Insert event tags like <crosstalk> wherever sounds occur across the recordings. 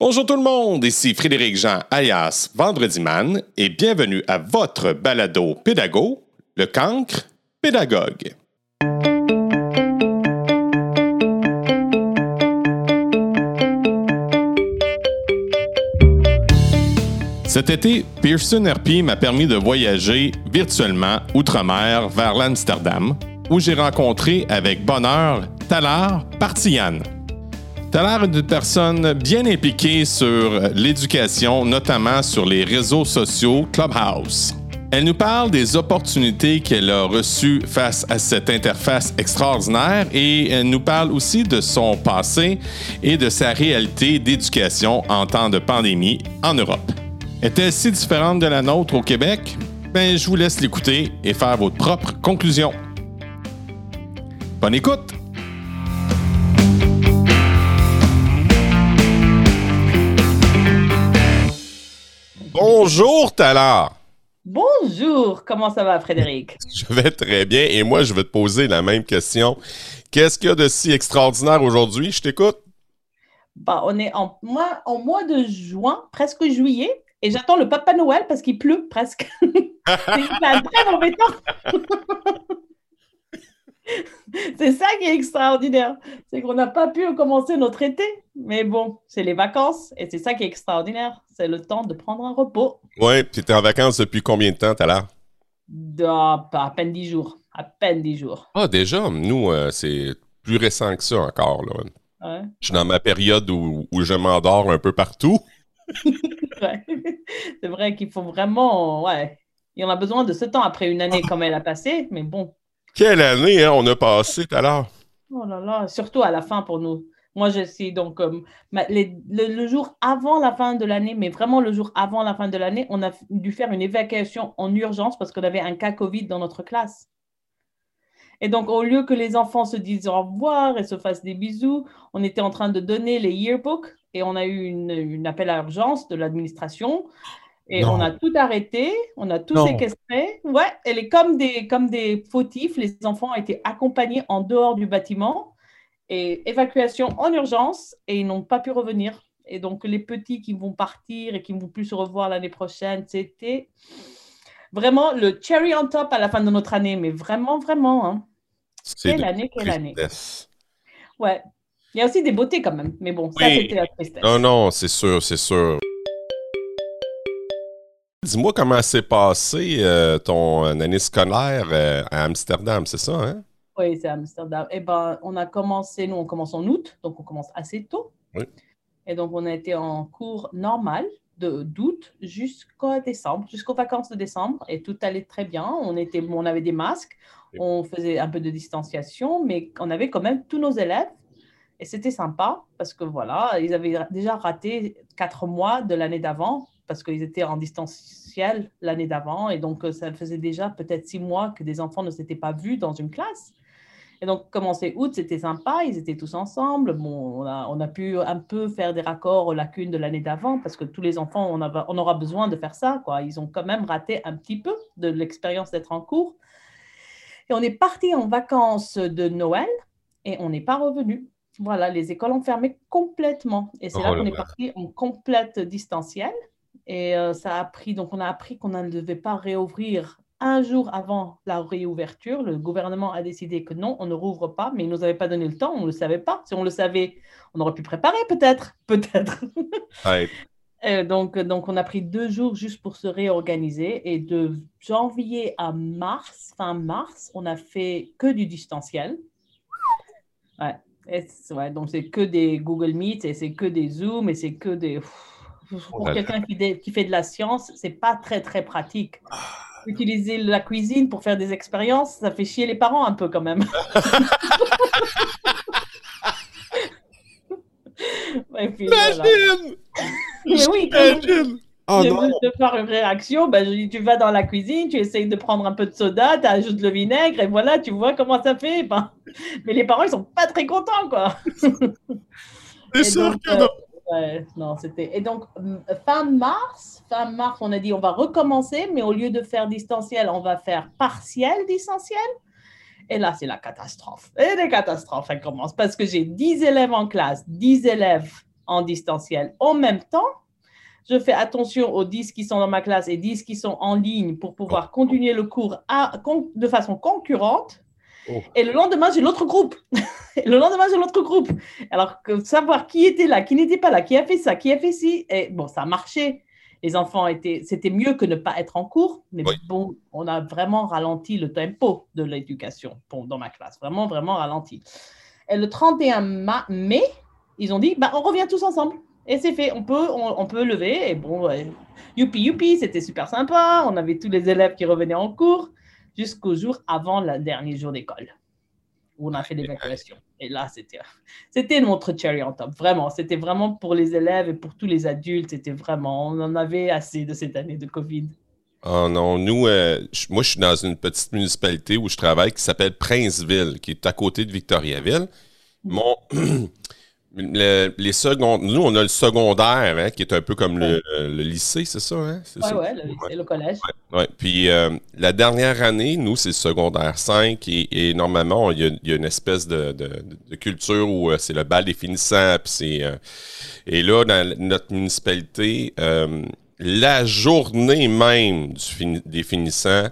Bonjour tout le monde, ici Frédéric Jean alias Vendredi Man et bienvenue à votre balado pédago, le cancre pédagogue. Cet été, Pearson RP m'a permis de voyager virtuellement outre-mer vers l'Amsterdam, où j'ai rencontré avec bonheur Talar Partian. Talar est une personne bien impliquée sur l'éducation, notamment sur les réseaux sociaux Clubhouse. Elle nous parle des opportunités qu'elle a reçues face à cette interface extraordinaire et elle nous parle aussi de son passé et de sa réalité d'éducation en temps de pandémie en Europe. Est-elle si différente de la nôtre au Québec? Ben, je vous laisse l'écouter et faire votre propre conclusion. Bonne écoute! Bonjour, Talar! Bonjour, comment ça va, Frédéric? <laughs> Je vais très bien et moi, je vais te poser la même question. Qu'est-ce qu'il y a de si extraordinaire aujourd'hui? Je t'écoute. Bah, on est en mois, en mois de juin, presque juillet, et j'attends le Papa Noël parce qu'il pleut presque. <laughs> C'est un très mauvais temps. <laughs> <laughs> c'est ça qui est extraordinaire. C'est qu'on n'a pas pu commencer notre été. Mais bon, c'est les vacances et c'est ça qui est extraordinaire. C'est le temps de prendre un repos. Oui, tu étais en vacances depuis combien de temps, t'as là? Ah, à peine dix jours. À peine dix jours. Ah, déjà, nous, euh, c'est plus récent que ça encore. Là. Ouais. Je suis dans ma période où, où je m'endors un peu partout. <laughs> <laughs> Ouais. C'est vrai qu'il faut vraiment. Ouais. Et on a besoin de ce temps après une année comme elle a passé. Mais bon, Quelle année hein, on a passé tout à l'heure? Oh là là, surtout à la fin pour nous. Moi, je suis donc euh, le jour avant la fin de l'année, mais vraiment le jour avant la fin de l'année, on a dû faire une évacuation en urgence parce qu'on avait un cas Covid dans notre classe. Et donc, au lieu que les enfants se disent au revoir et se fassent des bisous, on était en train de donner les yearbooks et on a eu une, une appel à urgence de l'administration. Et Non. on a tout arrêté, on a tout Non. séquestré. Ouais, et les, comme, des, comme des fautifs, les enfants ont été accompagnés en dehors du bâtiment et évacuation en urgence et ils n'ont pas pu revenir. Et donc, les petits qui vont partir et qui ne vont plus se revoir l'année prochaine, c'était vraiment le cherry on top à la fin de notre année. Mais vraiment, vraiment. Hein. C'est Quelle année, quelle année. Ouais. Il y a aussi des beautés quand même. Mais bon, ça, c'était la tristesse. Non, non, c'est sûr, c'est sûr. Dis-moi comment s'est passé euh, ton année scolaire euh, à Amsterdam, c'est ça, hein? Oui, c'est Amsterdam. Eh ben, on a commencé, nous, on commence en août, donc on commence assez tôt. Oui. Et donc, on a été en cours normal de d'août jusqu'au décembre, jusqu'aux vacances de décembre, et tout allait très bien. On était, on avait des masques, on faisait un peu de distanciation, mais on avait quand même tous nos élèves, et c'était sympa parce que voilà, ils avaient déjà raté quatre mois de l'année d'avant parce qu'ils étaient en distanciel l'année d'avant, et donc euh, ça faisait déjà peut-être six mois que des enfants ne s'étaient pas vus dans une classe. Et donc, commencer août, c'était sympa, ils étaient tous ensemble. Bon, on a, on a pu un peu faire des raccords aux lacunes de l'année d'avant parce que tous les enfants, on, a- on aura besoin de faire ça. Quoi. Ils ont quand même raté un petit peu de l'expérience d'être en cours. Et on est parti en vacances de Noël et on n'est pas revenu. Voilà, les écoles ont fermé complètement. Et c'est Oh là qu'on est parti en complète distanciel. Et euh, ça a pris, donc on a appris qu'on ne devait pas réouvrir un jour avant la réouverture. Le gouvernement a décidé que non, on ne rouvre pas, mais il ne nous avait pas donné le temps, on ne le savait pas. Si on le savait, on aurait pu préparer peut-être, <laughs> peut-être. Ouais. Donc, donc, on a pris deux jours juste pour se réorganiser. Et de janvier à mars, fin mars, on a fait que du distanciel. Ouais. Et ouais, donc, c'est que des Google Meet et c'est que des Zoom et c'est que des. Pour Oh quelqu'un qui, fait de la science, c'est pas très, très pratique. Utiliser la cuisine pour faire des expériences, ça fait chier les parents un peu quand même. <laughs> Et puis, voilà. Imagine! Mais oui, quand! Oh Je veux te faire une réaction, ben, je dis, tu vas dans la cuisine, tu essayes de prendre un peu de soda, tu ajoutes le vinaigre et voilà, tu vois comment ça fait. Ben, mais les parents, ils sont pas très contents, quoi. C'est <laughs> sûr donc, que euh, non! Ouais, non, c'était. Et donc, fin mars, fin mars, on a dit on va recommencer, mais au lieu de faire distanciel, on va faire partiel distanciel. Et là, c'est la catastrophe. Et les catastrophes, elles commencent parce que j'ai 10 élèves en classe, 10 élèves en distanciel. En même temps, je fais attention aux 10 qui sont dans ma classe et 10 qui sont en ligne pour pouvoir continuer le cours de façon concurrente. Oh. Et le lendemain, j'ai l'autre groupe. <laughs> le lendemain, j'ai l'autre groupe. Alors, que savoir qui était là, qui n'était pas là, qui a fait ça, qui a fait ci, et bon, ça a marché. Les enfants étaient, c'était mieux que ne pas être en cours, mais bon, on a vraiment ralenti le tempo de l'éducation dans ma classe, vraiment, vraiment ralenti. Et le 31 mai, ils ont dit, bah, on revient tous ensemble. Et c'est fait, on peut, on, peut lever. Et bon, youpi, youpi, c'était super sympa. On avait tous les élèves qui revenaient en cours jusqu'au jour avant le dernier jour d'école où on a fait l'évacuation. Et là, c'était, c'était notre cherry on top. Vraiment, c'était vraiment pour les élèves et pour tous les adultes. C'était vraiment, on en avait assez de cette année de COVID. Oh non, nous, euh, moi, je suis dans une petite municipalité où je travaille qui s'appelle Princeville, qui est à côté de Victoriaville. Mm. <clears throat> Les secondes, nous, on a le secondaire, hein, qui est un peu comme le, lycée, c'est ça? Hein? Oui, ouais, le lycée, le collège. Puis euh, la dernière année, nous, c'est le secondaire 5 et, normalement, il y, a, une espèce de, culture où euh, c'est le bal des finissants. Euh, et là, dans notre municipalité, la journée même des finissants,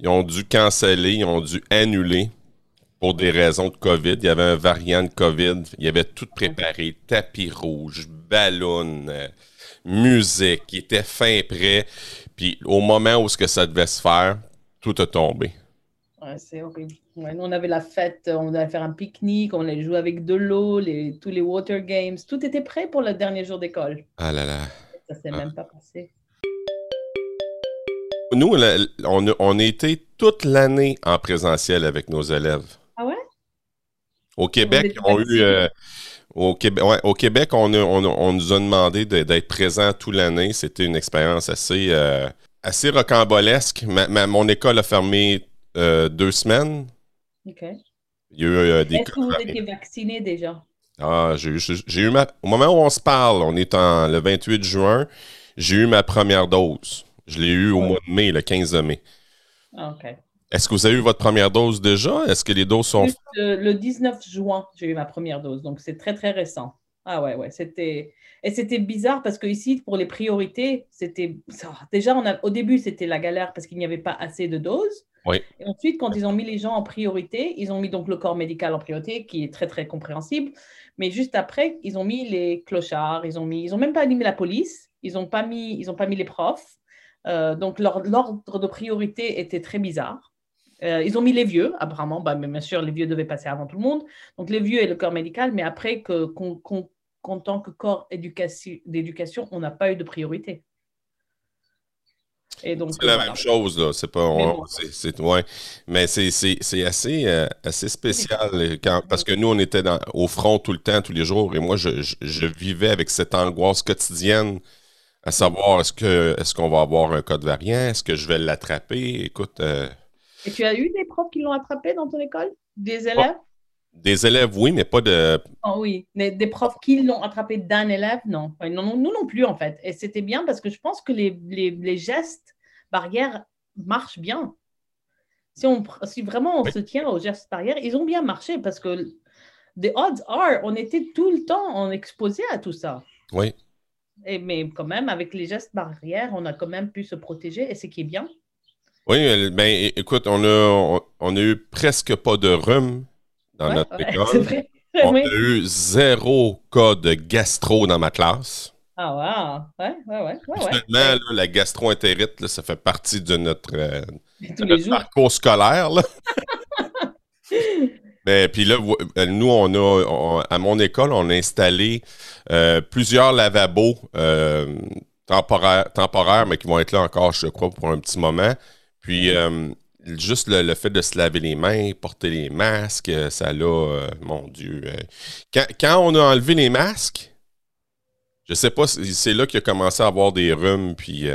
ils ont dû canceller, ils ont dû annuler pour des raisons de COVID. Il y avait un variant de COVID. Il y avait tout préparé. Tapis rouge, ballon, euh, musique. Il était fin prêt. Puis au moment où ce que ça devait se faire, tout a tombé. Ouais, c'est horrible. on avait la fête, on allait faire un pique-nique, on allait jouer avec de l'eau, les, tous les water games. Tout était prêt pour le dernier jour d'école. Ah là là. Ça s'est même pas passé. Nous, on, on a été toute l'année en présentiel avec nos élèves. Au Québec, on eu. Euh, au, Québec, au Québec, on, on, nous a demandé d'être présent toute l'année. C'était une expérience assez, euh, assez rocambolesque. mon école a fermé euh, deux semaines. OK. Il y a eu des Est-ce que vous étiez vacciné déjà? Ah, j'ai eu, ma. Au moment où on se parle, on est en le 28 juin, j'ai eu ma première dose. Je l'ai eu au mois de mai, le 15 mai. Ah, OK. Est-ce que vous avez eu votre première dose déjà? Est-ce que les doses sont... Le, 19 juin, j'ai eu ma première dose, donc c'est très, très récent. Ah ouais, ouais, c'était... Et c'était bizarre parce que ici, pour les priorités, c'était... Déjà, on a... au début, c'était la galère parce qu'il n'y avait pas assez de doses. Oui. Et ensuite, quand ils ont mis les gens en priorité, ils ont mis donc le corps médical en priorité, qui est très, très compréhensible. Mais juste après, ils ont mis les clochards, ils ont mis... Ils ont même pas mis la police, ils n'ont pas, mis... Ils ont pas mis les profs. Euh, donc, l'ordre de priorité était très bizarre. Euh, ils ont mis les vieux, apparemment, bah, mais bien sûr, les vieux devaient passer avant tout le monde. Donc, les vieux et le corps médical, mais après, qu'en tant que corps d'éducation, on n'a pas eu de priorité. C'est la même chose, là. C'est pas. c'est, ouais. Mais c'est, assez, euh, assez spécial quand, parce que nous, on était dans, au front tout le temps, tous les jours, et moi, je, je, vivais avec cette angoisse quotidienne à savoir est-ce, que, est-ce qu'on va avoir un code variant, est-ce que je vais l'attraper? Écoute. Euh, et tu as eu des profs qui l'ont attrapé dans ton école? Des élèves? Des élèves, oui, mais pas de. Oh, oui, des profs qui l'ont attrapé d'un élève, non. non. Nous non plus, en fait. Et c'était bien parce que je pense que les, les, les gestes barrières marchent bien. Si, on, si vraiment on se tient aux gestes barrières, ils ont bien marché parce que the odds are, on était tout le temps exposé à tout ça. Oui. Et, mais quand même, avec les gestes barrières, on a quand même pu se protéger et ce qui est bien. Oui, ben écoute, on a, on, a eu presque pas de rhume dans notre école. on a eu zéro cas de gastro dans ma classe. Ah wow! Ouais, ouais, ouais. ouais, Finalement, la gastro-entérite, ça fait partie de notre, euh, parcours scolaire. Mais <laughs> puis là, euh, nous, on a, à mon école, on a installé euh, plusieurs lavabos temporaires, temporaires, mais qui vont être là encore, je crois, pour un petit moment. Puis, euh, juste le, fait de se laver les mains, porter les masques, euh, ça l'a, euh, mon Dieu. Quand, on a enlevé les masques, je sais pas, c'est là qu'il a commencé à avoir des rhumes. Puis,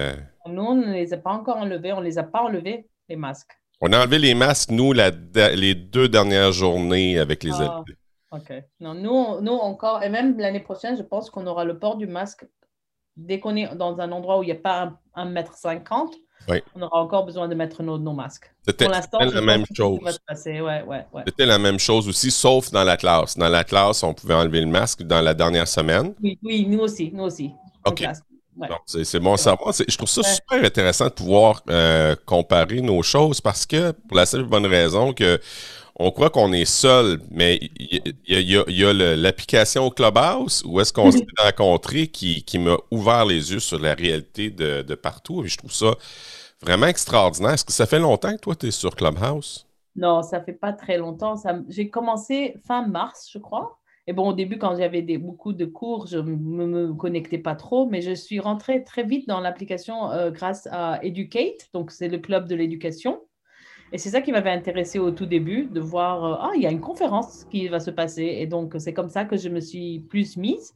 Nous, on ne les a pas encore enlevés. On les a pas enlevés, les masques. On a enlevé les masques, nous, les deux dernières journées avec les ah, OK. Non, nous, nous et même l'année prochaine, je pense qu'on aura le port du masque dès qu'on est dans un endroit où il n'y a pas 1m50, Oui. on aura encore besoin de mettre nos, nos masques. C'était la même chose. se passer. Ouais, ouais, ouais. C'était la même chose aussi, sauf dans la classe. Dans la classe, on pouvait enlever le masque dans la dernière semaine. Oui, oui, nous aussi, nous aussi. OK. c'est bon savoir. Je trouve ça super intéressant de pouvoir euh, comparer nos choses parce que, pour la seule bonne raison que on croit qu'on est seul, mais il y, a- l'application Clubhouse où est-ce qu'on s'est rencontrés qui, qui m'a ouvert les yeux sur la réalité de, de partout. Et je trouve ça vraiment extraordinaire. Est-ce que ça fait longtemps que toi, tu es sur Clubhouse? Non, ça fait pas très longtemps. J'ai commencé fin mars, je crois. Et bon, au début, quand j'avais beaucoup de cours, je ne me, me connectais pas trop, mais je suis rentrée très vite dans l'application euh, grâce à Educate, donc c'est le club de l'éducation. Et c'est ça qui m'avait intéressé au tout début, de voir, euh, ah, il y a une conférence qui va se passer. Et donc, c'est comme ça que je me suis plus mise.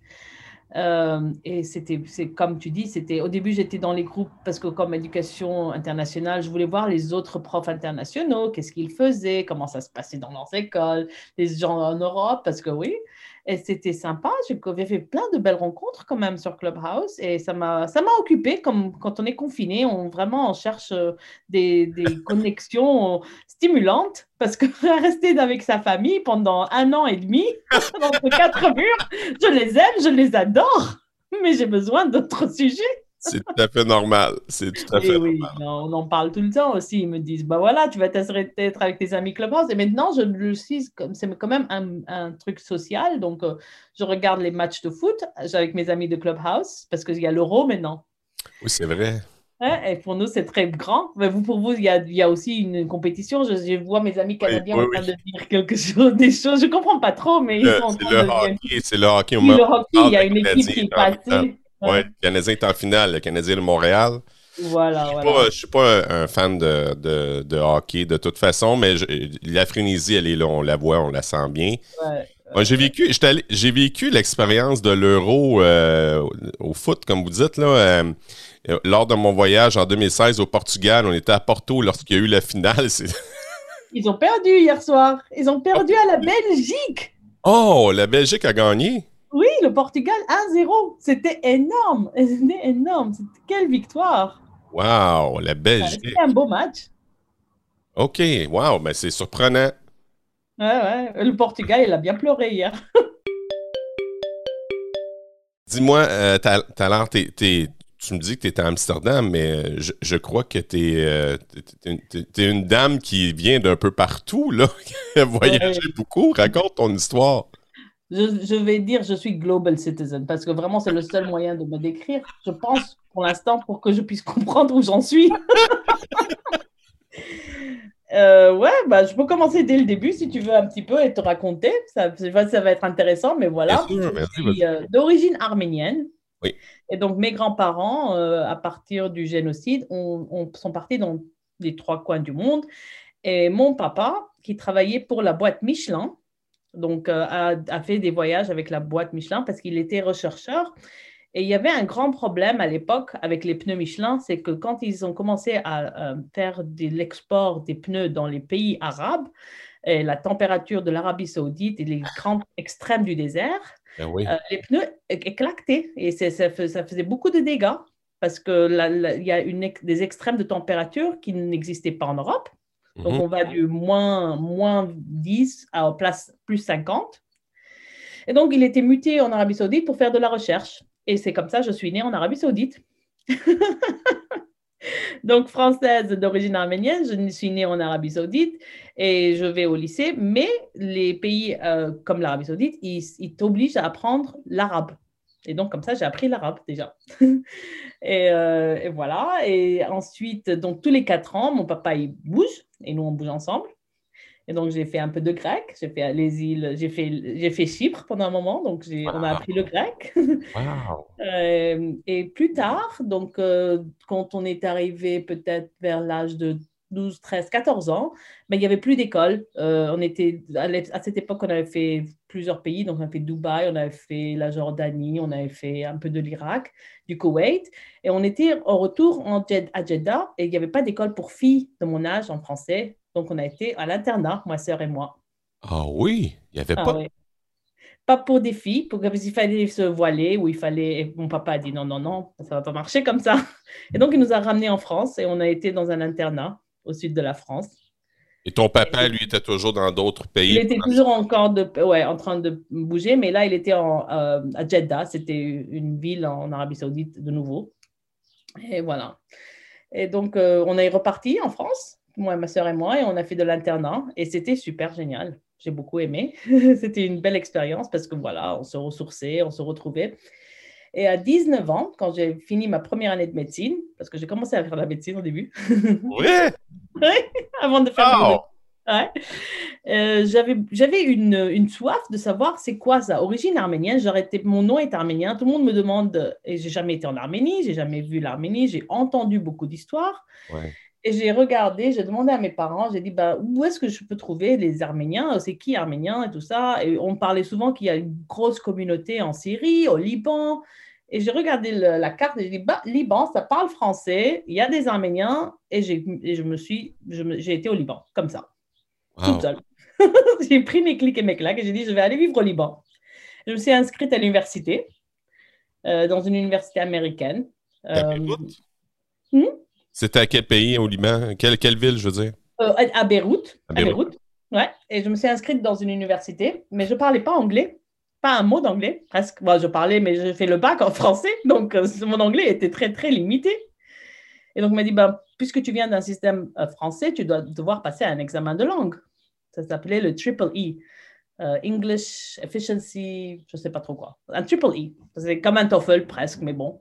Euh, et c'était, comme tu dis, c'était au début j'étais dans les groupes parce que comme éducation internationale, je voulais voir les autres profs internationaux, qu'est-ce qu'ils faisaient, comment ça se passait dans leurs écoles, les gens en Europe, parce que oui, et c'était sympa. J'ai fait plein de belles rencontres quand même sur Clubhouse et ça m'a, occupé comme quand on est confiné, on vraiment on cherche euh, des, des <laughs> connexions stimulantes parce que <laughs> rester avec sa famille pendant un an et demi <laughs> entre quatre murs, je les aime, je les adore, mais j'ai besoin d'autres sujets. C'est tout à fait normal. C'est tout à Et fait oui, normal. on en parle tout le temps aussi. Ils me disent, bah voilà, tu vas t'assurer d'être avec tes amis Clubhouse. Et maintenant, je le suis, c'est quand même un, un truc social. Donc, euh, je regarde les matchs de foot avec mes amis de Clubhouse parce qu'il y a l'euro maintenant. Oui, c'est vrai. Hein, et pour nous, c'est très grand. Mais vous, pour vous, il y a, il y a aussi une compétition. Je, je vois mes amis canadiens oui, en train de dire quelque chose, <laughs> des choses. Je comprends pas trop, mais ils Le- sont en C'est train le de hockey. C'est le hockey au Oui, le hockey, il y a une équipe qui est passée. Ouais, le Canadien est en finale, le Canadien de Montréal. Voilà, Je voilà. ne suis pas un, fan de, de- de hockey de toute façon, mais je- la frénésie, elle est là, on la voit, on la sent bien. Ouais. Moi, j'ai vécu, j'ai vécu l'expérience de l'euro euh, au foot, comme vous dites, là, euh, euh, lors de mon voyage en 2016 au Portugal. On était à Porto lorsqu'il y a eu la finale. <laughs> Ils ont perdu hier soir. Ils ont perdu à la Belgique. Oh, la Belgique a gagné. Oui, le Portugal 1-0. <laughs> C'était énorme. C'était énorme. Quelle victoire. Wow, la Belgique. C'était un beau match. OK, wow, mais c'est surprenant. Ouais, ouais. Le Portugal, il a bien pleuré hier. <laughs> Dis-moi, euh, Ta- Talent, tu me dis que tu es à Amsterdam, mais euh, je, je crois que tu es, une dame qui vient d'un peu partout, là, <laughs> qui a voyagé beaucoup. Raconte ton histoire. Je, je vais dire je suis global citizen parce que vraiment c'est le seul moyen de me décrire. Je pense pour l'instant pour que je puisse <laughs> comprendre où j'en suis. <laughs> Euh, ouais, bah, je peux commencer dès le début si tu veux un petit peu et te raconter. Ça, ça va ça va être intéressant, mais voilà. Sûr, je euh, d'origine arménienne. Oui. Et donc mes grands-parents, euh, à partir du génocide, ont- sont partis dans les trois coins du monde. Et mon papa, qui travaillait pour la boîte Michelin, donc euh, a, a fait des voyages avec la boîte Michelin parce qu'il était rechercheur. Et il y avait un grand problème à l'époque avec les pneus Michelin, c'est que quand ils ont commencé à euh, faire de l'export des pneus dans les pays arabes, et la température de l'Arabie saoudite et les grands extrêmes du désert, Ben oui. euh, les pneus éclataient et ça, fais- ça faisait beaucoup de dégâts parce que la- la- il y a une des extrêmes de température qui n'existaient pas en Europe. Donc, Mhm. on va du moins, moins 10 à place plus 50. Et donc, il était muté en Arabie Saoudite pour faire de la recherche. Et c'est comme ça que je suis née en Arabie Saoudite. <laughs> donc, française d'origine arménienne, je suis née en Arabie Saoudite et je vais au lycée. Mais les pays euh, comme l'Arabie Saoudite, ils, ils t'obligent à apprendre l'arabe. Et donc, comme ça, j'ai appris l'arabe déjà. <laughs> et, euh, et voilà. Et ensuite, donc, tous les quatre ans, mon papa, il bouge et nous, on bouge ensemble. Et donc, j'ai fait un peu de grec. J'ai fait les îles, j'ai fait, j'ai fait Chypre pendant un moment. Donc, on a appris le grec. <laughs> Wow. Euh, et plus tard, donc, euh, quand on est arrivé peut-être vers l'âge de 12, 13, 14 ans, ben, il n'y avait plus d'école. Euh, on était, à, cette époque, on avait fait plusieurs pays. Donc, on a fait Dubaï, on avait fait la Jordanie, on avait fait un peu de l'Irak, du Koweït. Et on était en retour en Jed- à Jeddah et il n'y avait pas d'école pour filles de mon âge en français. Donc, on a été à l'internat, ma sœur et moi. Ah oui, il n'y avait Ah pas. pas pour des filles, pour qu'il fallait se voiler ou il fallait. Et mon papa a dit non, non, non, ça va pas marcher comme ça. Et donc, il nous a ramenés en France et on a été dans un internat au sud de la France. Et ton papa, lui, était toujours dans d'autres pays? Il était toujours encore de, ouais, en train de bouger, mais là, il était en, euh, à Jeddah. C'était une ville en Arabie Saoudite de nouveau. Et voilà. Et donc, euh, on est reparti en France, moi, ma soeur et moi, et on a fait de l'internat. Et c'était super génial. J'ai beaucoup aimé. <laughs> c'était une belle expérience parce que voilà, on se ressourçait, on se retrouvait. Et à 19 ans, quand j'ai fini ma première année de médecine, parce que j'ai commencé à faire de la médecine au début. <laughs> Oui! avant de faire. Ouais. Euh, j'avais, j'avais une, une, soif de savoir c'est quoi ça, origine arménienne. Été, mon nom est arménien. Tout le monde me demande, et j'ai jamais été en Arménie, j'ai jamais vu l'Arménie, j'ai entendu beaucoup d'histoires. Ouais. Et j'ai regardé, j'ai demandé à mes parents, j'ai dit, bah, où est-ce que je peux trouver les Arméniens? C'est qui Arméniens et tout ça? Et on parlait souvent qu'il y a une grosse communauté en Syrie, au Liban. Et j'ai regardé la carte et j'ai dit, bah, Liban, ça parle français, il y a des Arméniens. Et, je me suis, j'ai été au Liban, comme ça, toute seule. <laughs> j'ai pris mes clics et mes claques et j'ai dit, je vais aller vivre au Liban. Je me suis inscrite à l'université, euh, dans une université américaine. Euh, hmm? C'était à quel pays au Liban? Quelle, quelle ville, je veux dire? Euh, à Beyrouth. À Beyrouth. Ouais. Et je me suis inscrite dans une université, mais je ne parlais pas anglais. Pas un mot d'anglais, presque. Moi, je parlais, mais j'ai fait le bac en français, <laughs> donc euh, mon anglais était très, très limité. Et donc, il m'a dit, ben, puisque tu viens d'un système euh, français, tu dois devoir passer un examen de langue. Ça s'appelait le Triple E. English Efficiency, je ne sais pas trop quoi. Un Triple E. C'est comme un TOEFL presque, mais bon.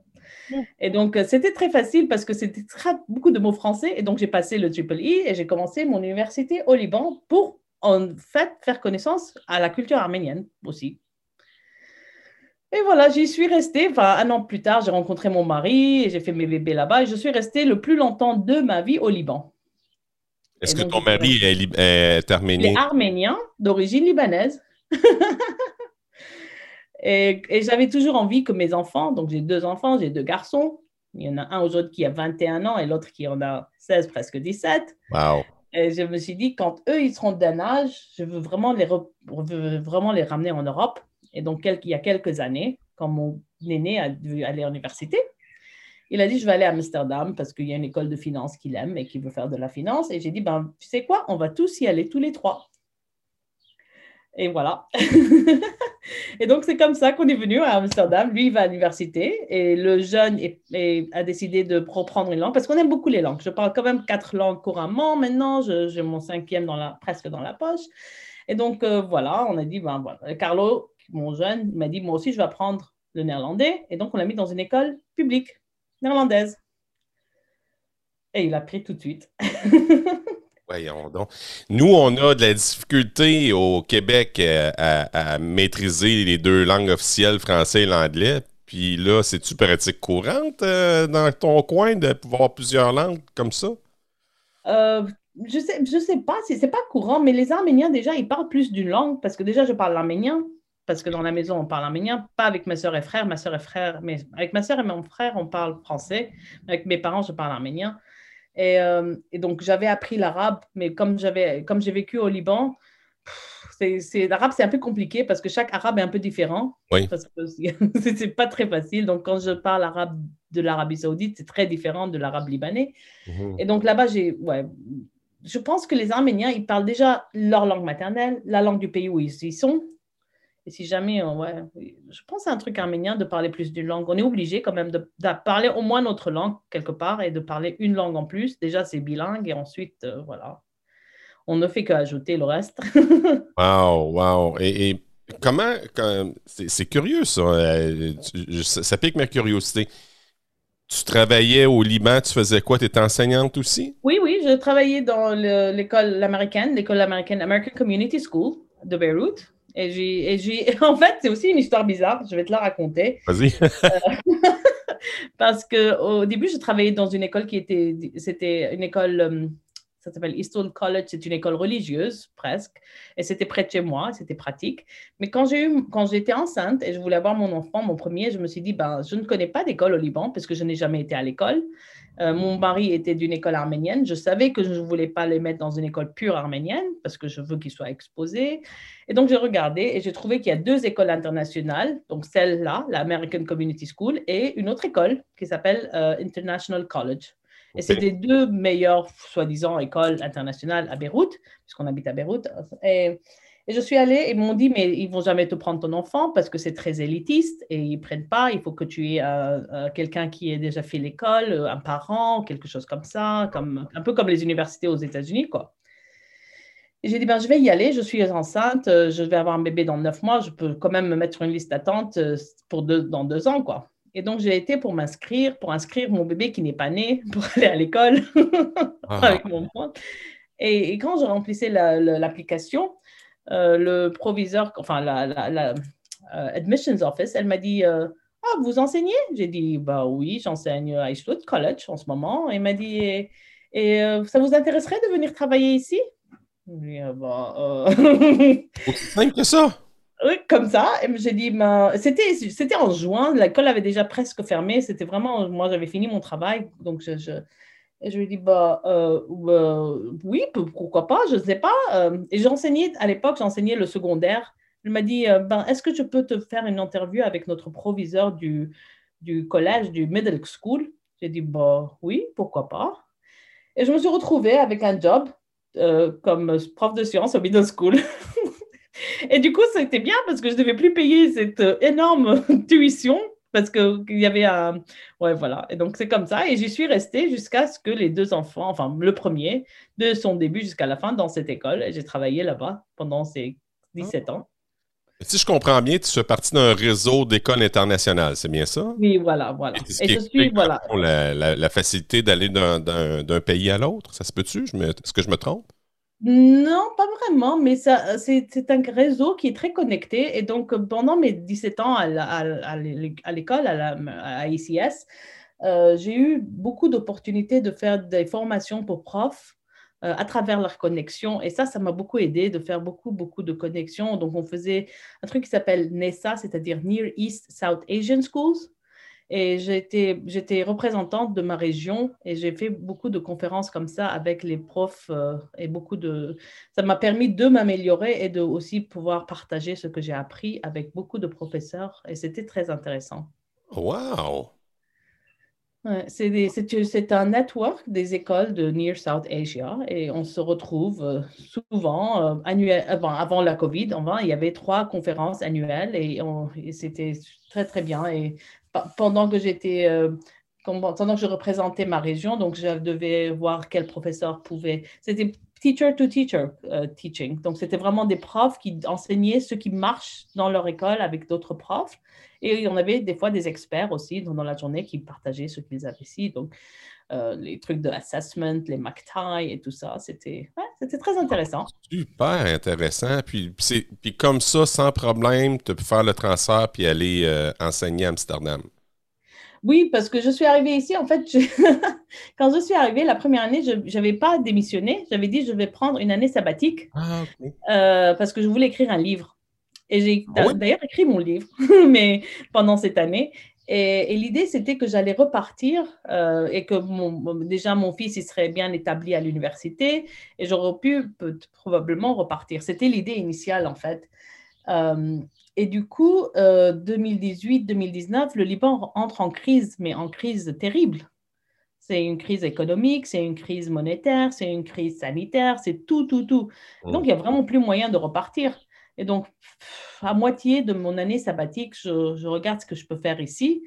Et donc, euh, c'était très facile parce que c'était beaucoup de mots français. Et donc, j'ai passé le Triple E et j'ai commencé mon université au Liban pour, en fait, faire connaissance à la culture arménienne aussi. Et voilà, j'y suis restée. Enfin, un an plus tard, j'ai rencontré mon mari et j'ai fait mes bébés là-bas. Et je suis restée le plus longtemps de ma vie au Liban. Est-ce que ton mari est, arménien? Il est arménien, d'origine libanaise. <laughs> Et, j'avais toujours envie que mes enfants, donc j'ai deux enfants, j'ai deux garçons. Il y en a un aujourd'hui qui a 21 ans et l'autre qui en a 16, presque 17. Wow. Et je me suis dit, quand eux, ils seront d'un âge, je veux vraiment les, veux vraiment les ramener en Europe. Et donc, il y a quelques années, quand mon aîné a dû aller à l'université, il a dit, je vais aller à Amsterdam parce qu'il y a une école de finance qu'il aime et qu'il veut faire de la finance. Et j'ai dit, ben, tu sais quoi, on va tous y aller, tous les trois. Et voilà. <laughs> et donc, c'est comme ça qu'on est venu à Amsterdam. Lui, il va à l'université et le jeune a décidé de reprendre une langue parce qu'on aime beaucoup les langues. Je parle quand même quatre langues couramment maintenant. J'ai mon cinquième presque dans la poche. Et donc, euh, voilà, on a dit, ben voilà. Carlo, mon jeune, m'a dit, moi aussi, je vais apprendre le néerlandais. Et donc, on l'a mis dans une école publique néerlandaise. Et il a pris tout de suite. <laughs> Voyons donc. Nous, on a de la difficulté au Québec euh, à, maîtriser les deux langues officielles, français et l'anglais. Puis là, c'est-tu pratique courante euh, dans ton coin de pouvoir plusieurs langues comme ça? Euh, je sais, je sais pas c'est pas courant, mais les Arméniens, déjà, ils parlent plus d'une langue parce que déjà, je parle l'arménien parce que dans la maison, on parle arménien, pas avec ma soeur et frère. Ma soeur et frère, mais avec ma soeur et mon frère, on parle français. Avec mes parents, je parle arménien. Euh, et, donc, j'avais appris l'arabe, mais comme, j'avais, comme j'ai vécu au Liban, c'est, l'arabe, c'est un peu compliqué parce que chaque arabe est un peu différent. Oui. Parce que <laughs> c'est, pas très facile. Donc, quand je parle arabe de l'Arabie Saoudite, c'est très différent de l'arabe libanais. Mhm. Et donc, là-bas, j'ai, ouais, je pense que les Arméniens, ils parlent déjà leur langue maternelle, la langue du pays où ils, ils sont. Et si jamais, euh, ouais, je pense à un truc arménien de parler plus d'une langue. On est obligé quand même de, parler au moins notre langue quelque part et de parler une langue en plus. Déjà, c'est bilingue et ensuite, euh, voilà, on ne fait qu'ajouter le reste. <laughs> wow, wow. Et, comment, c'est curieux ça, euh, ça pique ma curiosité. Tu travaillais au Liban, tu faisais quoi? Tu étais enseignante aussi? Oui, oui, je travaillais dans l'école américaine, l'école américaine American Community School de Beyrouth. Et j'ai, <laughs> en fait, c'est aussi une histoire bizarre, je vais te la raconter. Vas-y. Euh, <laughs> parce qu'au début, je travaillais dans une école qui était, c'était une école, euh, Ça s'appelle Eastwood College. C'est une école religieuse, presque. Et c'était près de chez moi. C'était pratique. Mais quand j'ai eu, quand j'étais enceinte et je voulais avoir mon enfant, mon premier, je me suis dit, ben, je ne connais pas d'école au Liban parce que je n'ai jamais été à l'école. Euh, mon mari était d'une école arménienne. Je savais que je ne voulais pas les mettre dans une école pure arménienne parce que je veux qu'ils soient exposés. Et donc, j'ai regardé et j'ai trouvé qu'il y a deux écoles internationales. Donc, celle-là, l'American Community School, et une autre école qui s'appelle euh, International College. Et c'est les deux meilleures, soi-disant, écoles internationales à Beyrouth, puisqu'on habite à Beyrouth. Et et je suis allée, ils m'ont dit, mais ils vont jamais te prendre ton enfant parce que c'est très élitiste et ils prennent pas. Il faut que tu aies euh, euh, quelqu'un qui ait déjà fait l'école, euh, un parent, quelque chose comme ça, comme, un peu comme les universités aux États-Unis, quoi. Et j'ai dit, ben, je vais y aller, je suis enceinte, je vais avoir un bébé dans neuf mois, je peux quand même me mettre sur une liste d'attente pour deux, dans deux ans, quoi. Et donc, j'ai été pour m'inscrire, pour inscrire mon bébé qui n'est pas né, <laughs> pour aller à l'école ah. <laughs> avec mon point. Et, et, quand je remplissais l'application, euh, le proviseur, enfin la, la, euh, admissions office, elle m'a dit euh, Ah, vous enseignez? J'ai dit Bah oui, j'enseigne à Eastwood College en ce moment. Elle m'a dit Et, ça vous intéresserait de venir travailler ici? J'ai dit bah, <laughs> Aussi que ça oui, comme ça. J'ai dit, ben, c'était, c'était en juin, l'école avait déjà presque fermé. C'était vraiment, moi, j'avais fini mon travail. Donc, je, je, et je lui dis, bah, euh, bah oui, pourquoi pas, je ne sais pas. Euh, et j'enseignais, à l'époque, j'enseignais le secondaire. Il m'a dit, euh, ben, est-ce que je peux te faire une interview avec notre proviseur du, du collège, du middle school? J'ai dit, bah, oui, pourquoi pas. Et je me suis retrouvée avec un job comme prof de sciences au middle school. <laughs> et du coup, c'était bien parce que je ne devais plus payer cette énorme <laughs> tuition parce qu'il y avait un... Ouais, voilà. Et donc, c'est comme ça. Et j'y suis restée jusqu'à ce que les deux enfants, enfin, le premier, de son début jusqu'à la fin dans cette école. J'ai travaillé là-bas pendant ces 17 ans. Si je comprends bien, tu fais partie d'un réseau d'écoles internationales, c'est bien ça? Oui, voilà, voilà. Et, je suis, voilà. La, la facilité d'aller d'un pays à l'autre, ça se peut-tu? Est-ce que je me trompe? Non, pas vraiment, mais c'est, un réseau qui est très connecté. Et donc, pendant mes 17 ans à, l'école, à, ICS, euh, j'ai eu beaucoup d'opportunités de faire des formations pour profs euh, à travers leur connexion. Et ça, ça m'a beaucoup aidé de faire beaucoup, beaucoup de connexions. Donc, on faisait un truc qui s'appelle NESA, c'est-à-dire Near East South Asian Schools. Et j'étais représentante de ma région et j'ai fait beaucoup de conférences comme ça avec les profs euh, et beaucoup de... Ça m'a permis de m'améliorer et de aussi pouvoir partager ce que j'ai appris avec beaucoup de professeurs et c'était très intéressant. Wow! C'est un network des écoles de Near South Asia et on se retrouve euh, souvent euh, annuel, avant, la COVID. il y avait trois conférences annuelles et, c'était très très bien. Et pendant que j'étais, euh, pendant que je représentais ma région, donc je devais voir quel professeur pouvait. Teacher to teacher euh, teaching. Donc, c'était vraiment des profs qui enseignaient ce qui marche dans leur école avec d'autres profs. Et on avait des fois des experts aussi dans la journée qui partageaient ce qu'ils avaient ici. Donc, euh, les trucs de assessment, les MacTie et tout ça, c'était très intéressant. Super intéressant. Puis, puis comme ça, sans problème, tu peux faire le transfert puis aller euh, enseigner à Amsterdam. Oui, parce que je suis arrivée ici, en fait, <laughs> quand je suis arrivée la première année, je n'avais pas démissionné. J'avais dit, je vais prendre une année sabbatique ah, euh, parce que je voulais écrire un livre. Et j'ai ah d'ailleurs écrit mon livre, <laughs> mais pendant cette année. Et, l'idée, c'était que j'allais repartir euh, et que mon, déjà mon fils il serait bien établi à l'université et j'aurais pu probablement repartir. C'était l'idée initiale, en fait. Euh, et du coup, 2018-2019, euh, le Liban entre en crise, mais en crise terrible. C'est une crise économique, c'est une crise monétaire, c'est une crise sanitaire, c'est tout, tout, tout. Mmh. Donc, il n'y a vraiment plus moyen de repartir. Et donc, à moitié de mon année sabbatique, je, regarde ce que je peux faire ici.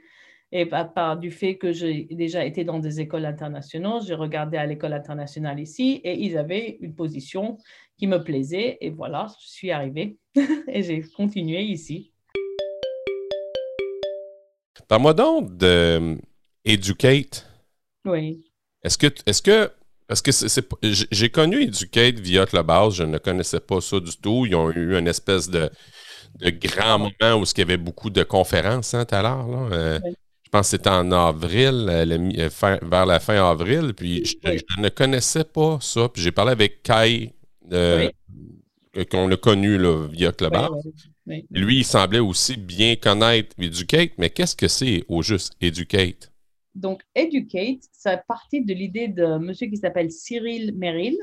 Et par, part du fait que j'ai déjà été dans des écoles internationales, j'ai regardé à l'école internationale ici et ils avaient une position qui me plaisait. Et voilà, je suis arrivée <laughs> et j'ai continué ici. Parle-moi donc de Educate. Oui. Est-ce que, est-ce que parce que c'est, j'ai connu Educate via Clubhouse, je ne connaissais pas ça du tout. Ils ont eu une espèce de, de grand moment où il y avait beaucoup de conférences hein, tout à l'heure. Euh, pense que c'était en avril, vers la fin avril, puis je, ne connaissais pas ça. Puis j'ai parlé avec Kai, qu'on a connu là, via Clubhouse. Lui, il semblait aussi bien connaître Educate, mais qu'est-ce que c'est au juste Educate? Donc, Educate, ça partit de l'idée de monsieur qui s'appelle Cyril Merrill.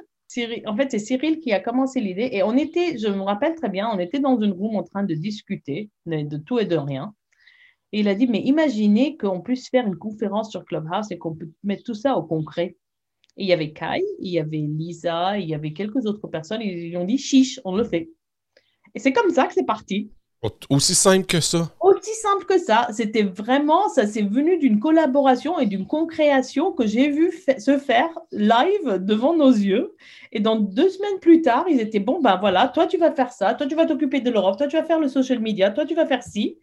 en fait, c'est Cyril qui a commencé l'idée. Et on était, je me rappelle très bien, on était dans une room en train de discuter de tout et de rien. Et il a dit, mais imaginez qu'on puisse faire une conférence sur Clubhouse et qu'on peut mettre tout ça au concret. Et il y avait Kai, il y avait Lisa, il y avait quelques autres personnes. Et ils ont dit, chiche, on le fait. Et c'est comme ça que c'est parti. Aussi simple que ça. Aussi simple que ça. C'était vraiment, ça c'est venu d'une collaboration et d'une concréation que j'ai vu se faire live devant nos yeux. Et dans deux semaines plus tard, ils étaient bon, ben voilà, toi tu vas faire ça, toi tu vas t'occuper de l'Europe, toi tu vas faire le social media, toi tu vas faire ci.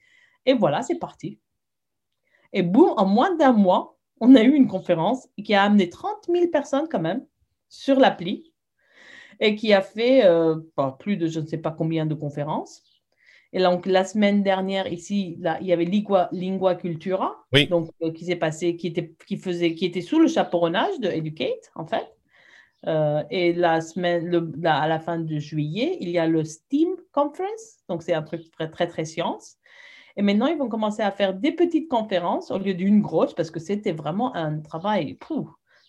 Et voilà, c'est parti. Et boum, en moins d'un mois, on a eu une conférence qui a amené 30 000 personnes quand même sur l'appli et qui a fait euh, plus de je ne sais pas combien de conférences. Et donc, la semaine dernière, ici, là, il y avait Lingua, Lingua Cultura, donc, euh, qui s'est passé, qui était, qui, faisait, qui était sous le chaperonnage de Educate, en fait. Euh, et la semaine, le, à la fin de juillet, il y a le STEAM Conference, donc c'est un truc très, très, très science. Et maintenant, ils vont commencer à faire des petites conférences au lieu d'une grosse, parce que c'était vraiment un travail,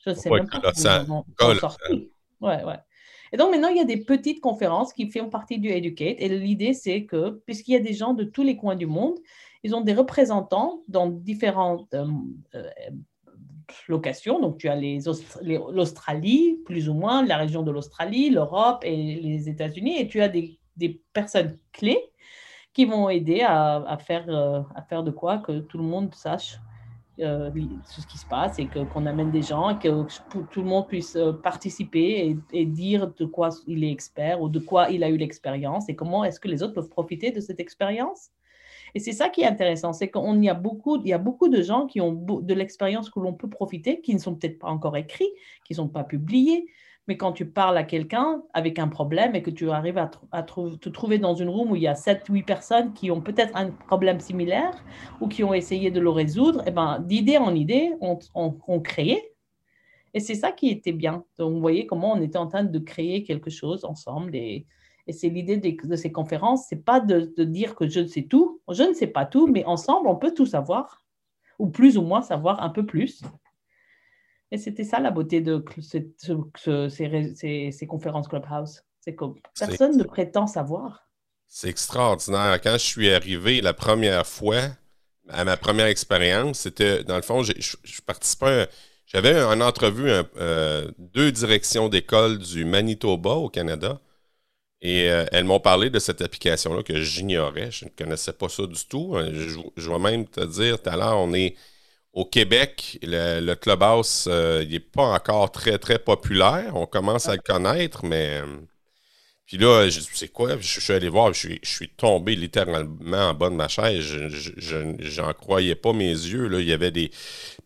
je ne sais même pas comment Ouais, ouais. Et donc maintenant, il y a des petites conférences qui font partie du Educate. Et l'idée, c'est que, puisqu'il y a des gens de tous les coins du monde, ils ont des représentants dans différentes euh, euh, locations. Donc, tu as l'Australie, plus ou moins, la région de l'Australie, l'Europe et les États-Unis. Et tu as des, des, personnes clés qui vont aider à, à faire, euh, à faire de quoi que tout le monde sache euh, ce qui se passe et qu'on amène des gens que tout le monde puisse euh, participer et, dire de quoi il est expert ou de quoi il a eu l'expérience et comment est-ce que les autres peuvent profiter de cette expérience. Et c'est ça qui est intéressant, c'est qu'il y, a beaucoup, il y a beaucoup de gens qui ont de l'expérience que l'on peut profiter, qui ne sont peut-être pas encore écrits, qui ne sont pas publiés, mais quand tu parles à quelqu'un avec un problème et que tu arrives à, te trouver dans une room où il y a 7-8 personnes qui ont peut-être un problème similaire ou qui ont essayé de le résoudre, et eh ben, d'idée en idée, on, on, créait. Et c'est ça qui était bien. Donc, vous voyez comment on était en train de créer quelque chose ensemble. Et, c'est l'idée de, ces conférences, c'est pas de, de dire que je sais tout. Je ne sais pas tout, mais ensemble, on peut tout savoir, ou plus ou moins savoir un peu plus. Et c'était ça la beauté de ces, ces, conférences Clubhouse. C'est que personne ne prétend savoir. C'est extraordinaire. Quand je suis arrivé la première fois, à ma première expérience, c'était, dans le fond, je, je participais, j'avais une entrevue, euh, deux directions d'école du Manitoba au Canada. Et euh, elles m'ont parlé de cette application-là que j'ignorais. Je ne connaissais pas ça du tout. Je, je vais même te dire, tout à l'heure, on est au Québec, le, Clubhouse, euh, il n'est pas encore très, très populaire. On commence à le connaître, mais. Euh, puis là, je sais quoi, je, suis allé voir, je suis, tombé littéralement en bas de ma chaise. Je n'en croyais pas mes yeux. Là. Il y avait des.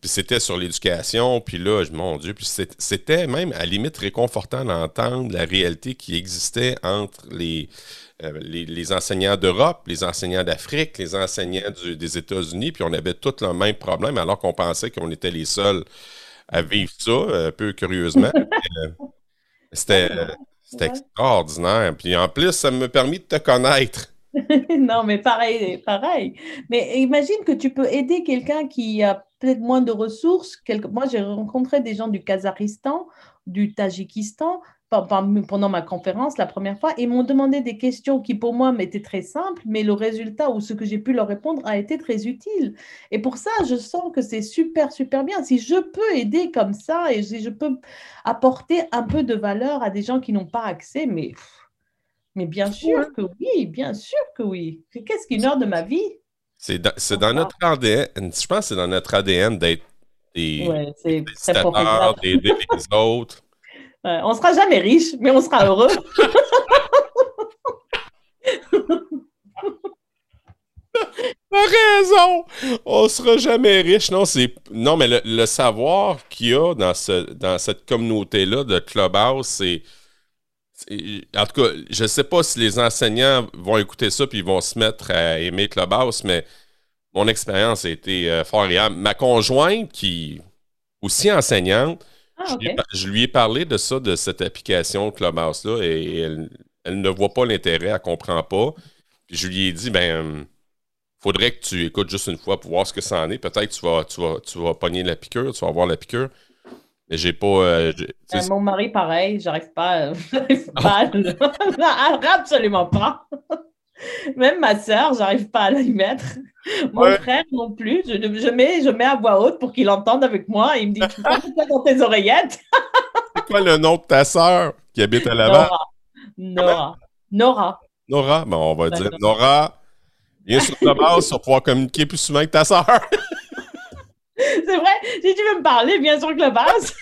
Puis c'était sur l'éducation, puis là, mon Dieu, puis c'était même à la limite réconfortant d'entendre la réalité qui existait entre les euh, les, enseignants d'Europe, les enseignants d'Afrique, les enseignants des États-Unis, puis on avait tous le même problème alors qu'on pensait qu'on était les seuls à vivre ça, un peu curieusement. <laughs> Euh, c'était extraordinaire. Puis en plus, ça m'a permis de te connaître. <laughs> non, mais pareil, pareil. Mais imagine que tu peux aider quelqu'un qui a peut-être moins de ressources. Moi, j'ai rencontré des gens du Kazakhstan, du Tadjikistan, pendant ma conférence la première fois, ils m'ont demandé des questions qui pour moi m'étaient très simples, mais le résultat ou ce que j'ai pu leur répondre a été très utile. Et pour ça, je sens que c'est super, super bien. Si je peux aider comme ça et si je peux apporter un peu de valeur à des gens qui n'ont pas accès, mais, mais bien sûr que oui, bien sûr que oui. Qu'est-ce qu'une heure de ma vie? C'est dans, dans notre ADN, je pense que c'est dans notre ADN d'être des, ouais, des, d'aider les autres on ne sera jamais riche, mais on sera heureux. <laughs> Raison! On sera jamais riche. Non, c'est. Non, mais le, savoir qu'il y a dans, ce, dans cette communauté-là de Clubhouse, c'est. En tout cas, je ne sais pas si les enseignants vont écouter ça puis ils vont se mettre à aimer Clubhouse, mais mon expérience a été euh, fort agréable. Ma conjointe, qui aussi enseignante, Ah, je, lui ai, par- je lui ai parlé de ça, de cette application Clubhouse-là, et elle, elle ne voit pas l'intérêt, elle ne comprend pas. Puis je lui ai dit, ben, euh, faudrait que tu écoutes juste une fois pour voir ce que ça en est. Peut-être que tu vas, tu, vas, tu vas pogner la piqûre, tu vas avoir la piqûre. Mais j'ai pas. euh, Euh, mon mari, pareil, j'arrive pas, <laughs> j'arrive Ah. pas à le- <laughs> absolument pas. <laughs> <laughs> Même ma sœur, j'arrive pas à la y mettre. Mon Ouais. frère non plus. Je, je mets, je mets à voix haute pour qu'il entende avec moi. Il me dit, tu mettre ça dans tes oreillettes? <laughs> c'est quoi le nom de ta sœur qui habite à Laval? Nora. Nora. Nora. Nora? On va Ouais, dire Nora. Nora. Viens sur Clubhouse pour pouvoir communiquer plus souvent avec ta sœur. <laughs> C'est vrai, si tu veux me parler, viens sur Clubhouse.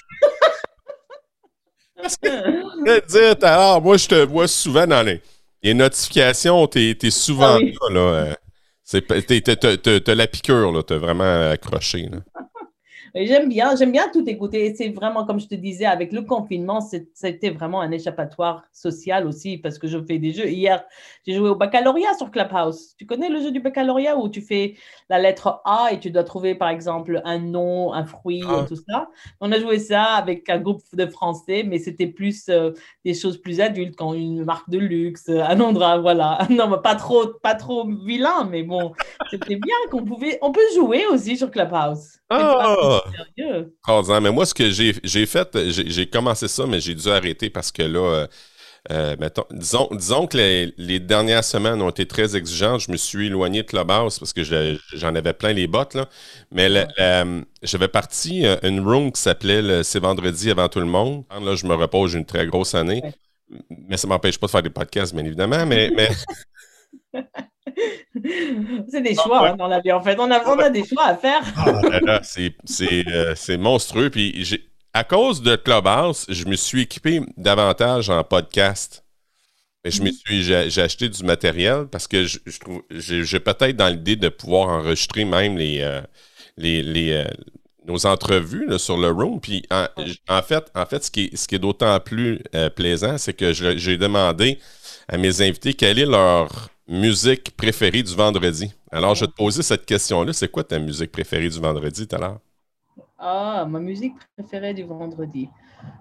Je vais te dire, tout à l'heure, moi, je te vois souvent dans les, les notifications, t'es es souvent Ah oui. là. là, euh, t'as la piqûre, là. T'as vraiment accroché. Là. J'aime bien, j'aime bien tout écouter. C'est vraiment, comme je te disais, avec le confinement, c'était vraiment un échappatoire social aussi parce que je fais des jeux. Hier, j'ai joué au baccalauréat sur Clubhouse. Tu connais le jeu du baccalauréat où tu fais la lettre A et tu dois trouver, par exemple, un nom, un fruit, Ah. tout ça? On a joué ça avec un groupe de Français, mais c'était plus euh, des choses plus adultes, quand une marque de luxe, euh, un endroit, voilà. <laughs> Non, mais pas trop, pas trop vilain, mais bon, c'était bien qu'on pouvait, on peut jouer aussi sur Clubhouse. Ah! Extraordinaire. Mais moi, ce que j'ai fait, j'ai commencé ça, mais j'ai dû arrêter parce que là, euh, euh, mettons, disons, disons que les, les dernières semaines ont été très exigeantes. Je me suis éloigné de Clubhouse parce que je- j'en avais plein les bottes. Là. Mais j'avais parti euh, une room qui s'appelait C'est vendredi avant tout le monde. Là, je me repose j'ai une très grosse année. Ouais. Mais ça m'empêche pas de faire des podcasts, bien évidemment. Mais, <laughs> mais <laughs> C'est des choix hein, dans la vie, en fait. On a, on a des choix à faire. Ah là là, c'est- c'est euh, c'est monstrueux. Puis j'ai- à cause de Clubhouse, je me suis équipé davantage en podcast. Et je me suis j'ai j'ai acheté du matériel parce que je, je trouve j'ai j'ai peut-être dans l'idée de pouvoir enregistrer même les euh, les, les, euh, nos entrevues là, sur le room. Puis en, en fait, en fait, ce qui est, ce qui est d'autant plus euh, plaisant, c'est que je- j'ai demandé à mes invités quelle est leur musique préférée du vendredi. Alors, je vais te poser cette question-là. C'est quoi ta musique préférée du vendredi tout à l'heure? Ah, ma musique préférée du vendredi.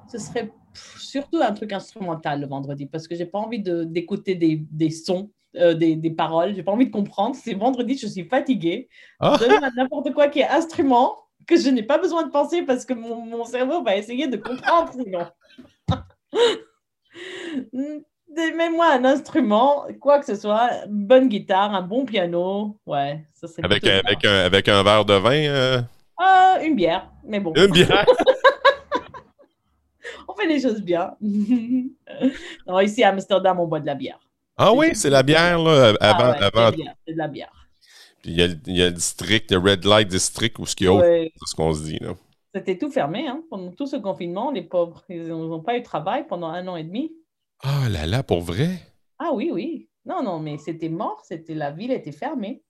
Ce serait surtout un truc instrumental le vendredi parce que j'ai pas envie de- d'écouter des, des sons, euh, des, des paroles. J'ai pas envie de comprendre. C'est vendredi, je suis fatiguée. Ah! N'importe quoi qui est instrument que je n'ai pas besoin de penser parce que mon, mon cerveau va essayer de comprendre sinon. <laughs> Mets-moi un instrument, quoi que ce soit, une bonne guitare, un bon piano. Ouais, ça serait Avec, avec, un, avec un verre de vin? euh, Ah, une bière, mais bon. une bière? <laughs> On fait les choses bien. <laughs> non, ici à Amsterdam, on boit de la bière. Ah oui, c'est la bière, là, Ah avant. ouais, avant. de la bière, c'est de la bière. Puis il y, a, le- il y a le district, le Red Light District, où ce qu'il y a Ouais, c'est ce qu'on se dit, là. C'était tout fermé hein, pendant tout ce confinement. Les pauvres, ils n'ont pas eu de travail pendant un an et demi. Ah là là, pour vrai? Ah oui, oui. Non, non, mais c'était mort. C'était la ville était fermée.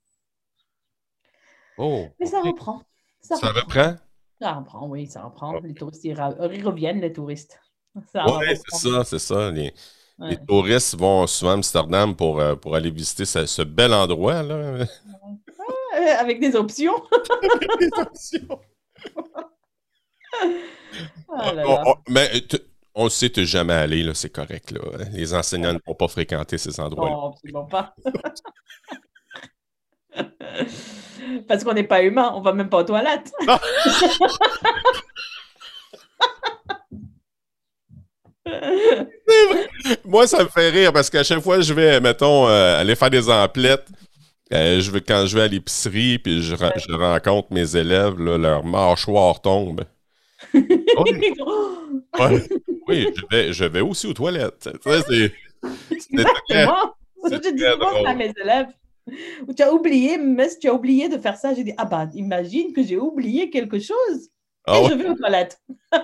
Oh. Mais ça reprend. Ça, Ça reprend. reprend? Ça reprend, oui, ça reprend. Oh. Les touristes, ils, reviennent, les touristes. <laughs> Oui, c'est ça, c'est ça. Les, Ouais. les touristes vont souvent à Amsterdam pour, euh, pour aller visiter ce, ce bel endroit, là. Euh, Avec des options. <laughs> <laughs> Ah là On- là. on- mais on le sait, tu jamais allé, là, c'est correct. Là. Les enseignants ne vont pas fréquenter ces endroits-là. Non, absolument pas. <laughs> Parce qu'on n'est pas humain, on va même pas aux toilettes. Moi, ça me fait rire parce qu'à chaque fois que je vais, mettons, euh, aller faire des emplettes, euh, je vais, quand je vais à l'épicerie puis je, rencontre mes élèves, là, leur mâchoire tombe. Oui, <laughs> ouais. Oui, je vais, je vais aussi aux toilettes. C'est- Exactement. Je dis très souvent ça à mes élèves. Tu as oublié, mais tu as oublié de faire ça. J'ai dit, ah bah, imagine que j'ai oublié quelque chose. Ah et ouais? je vais aux toilettes. <laughs>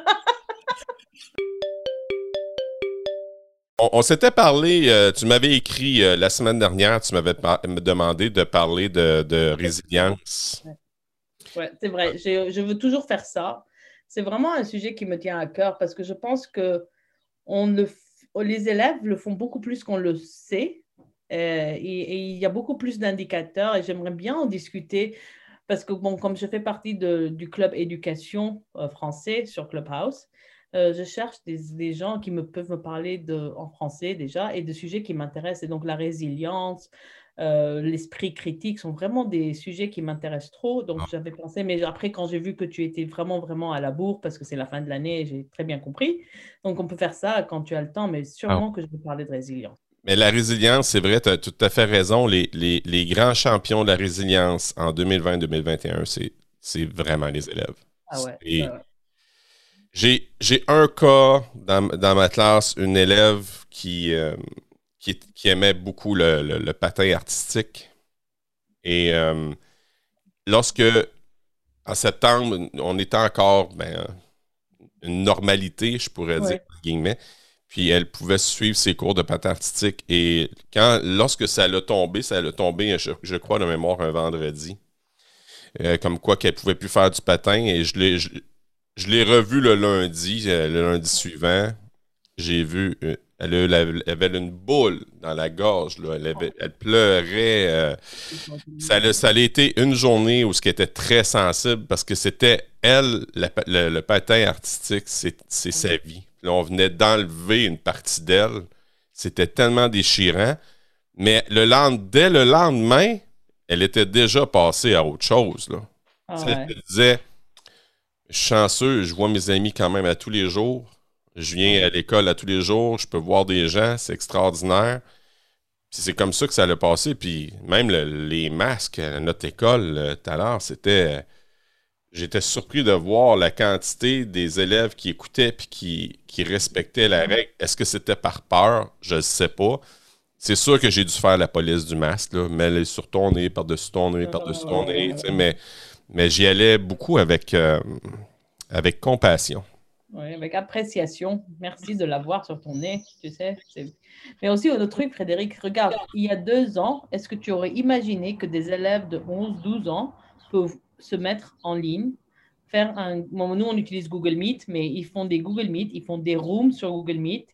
On, on s'était parlé, euh, tu m'avais écrit euh, la semaine dernière, tu m'avais demandé de parler de, de résilience. Ouais, c'est vrai. Je, je veux toujours faire ça. C'est vraiment un sujet qui me tient à cœur parce que je pense que on le, les élèves le font beaucoup plus qu'on le sait. Euh, et, il y a beaucoup plus d'indicateurs et j'aimerais bien en discuter parce que, bon, comme je fais partie du club éducation euh, français sur Clubhouse, euh, je cherche des, gens qui me peuvent me parler de, en français déjà et de sujets qui m'intéressent. Et donc la résilience, l'esprit critique sont vraiment des sujets qui m'intéressent trop. Donc ah. j'avais pensé, mais après quand j'ai vu que tu étais vraiment, vraiment à la bourre, parce que c'est la fin de l'année, j'ai très bien compris. Donc on peut faire ça quand tu as le temps, mais sûrement ah. que je vais parler de résilience. Mais la résilience, c'est vrai, tu as tout à fait raison. Les, grands champions de la résilience en 2020-2021, c'est vraiment les élèves. Ah ouais. J'ai un cas dans, ma classe, une élève qui, euh, qui, aimait beaucoup le, patin artistique. Et euh, lorsque, en septembre, on était encore ben, une normalité, je pourrais dire, guillemets, puis elle pouvait suivre ses cours de patin artistique. Et quand, lorsque ça l'a tombé, ça l'a tombé, je, crois, de mémoire, un vendredi. Euh, comme quoi qu'elle pouvait plus faire du patin. Et je l'ai, je, l'ai revu le lundi, euh, le lundi suivant. J'ai vu, euh, elle, avait une boule dans la gorge. Là. Elle, pleurait. ça, a, ça a été une journée où ce qui était très sensible parce que c'était elle, le, patin artistique, c'est, sa vie. Là, on venait d'enlever une partie d'elle. C'était tellement déchirant. Mais le dès le lendemain, elle était déjà passée à autre chose. Là. Ah elle disait chanceux, je vois mes amis quand même à tous les jours. Je viens à l'école à tous les jours, je peux voir des gens, c'est extraordinaire. Puis c'est comme ça que ça allait passer. Puis même les masques à notre école euh, tout à l'heure, c'était j'étais surpris de voir la quantité des élèves qui écoutaient et qui, respectaient la règle. Est-ce que c'était par peur? Je ne sais pas. C'est sûr que j'ai dû faire la police du masque, là, mais sur ton nez, par-dessus ton nez, par-dessus ton nez. Mais, j'y allais beaucoup avec, euh, avec compassion. Oui, avec appréciation. Merci de l'avoir sur ton nez, tu sais. Mais aussi, autre truc, Frédéric, regarde, il y a deux ans, est-ce que tu aurais imaginé que des élèves de 11, 12 ans peuvent se mettre en ligne, faire un. nous, on utilise Google Meet, mais ils font des Google Meet, ils font des rooms sur Google Meet,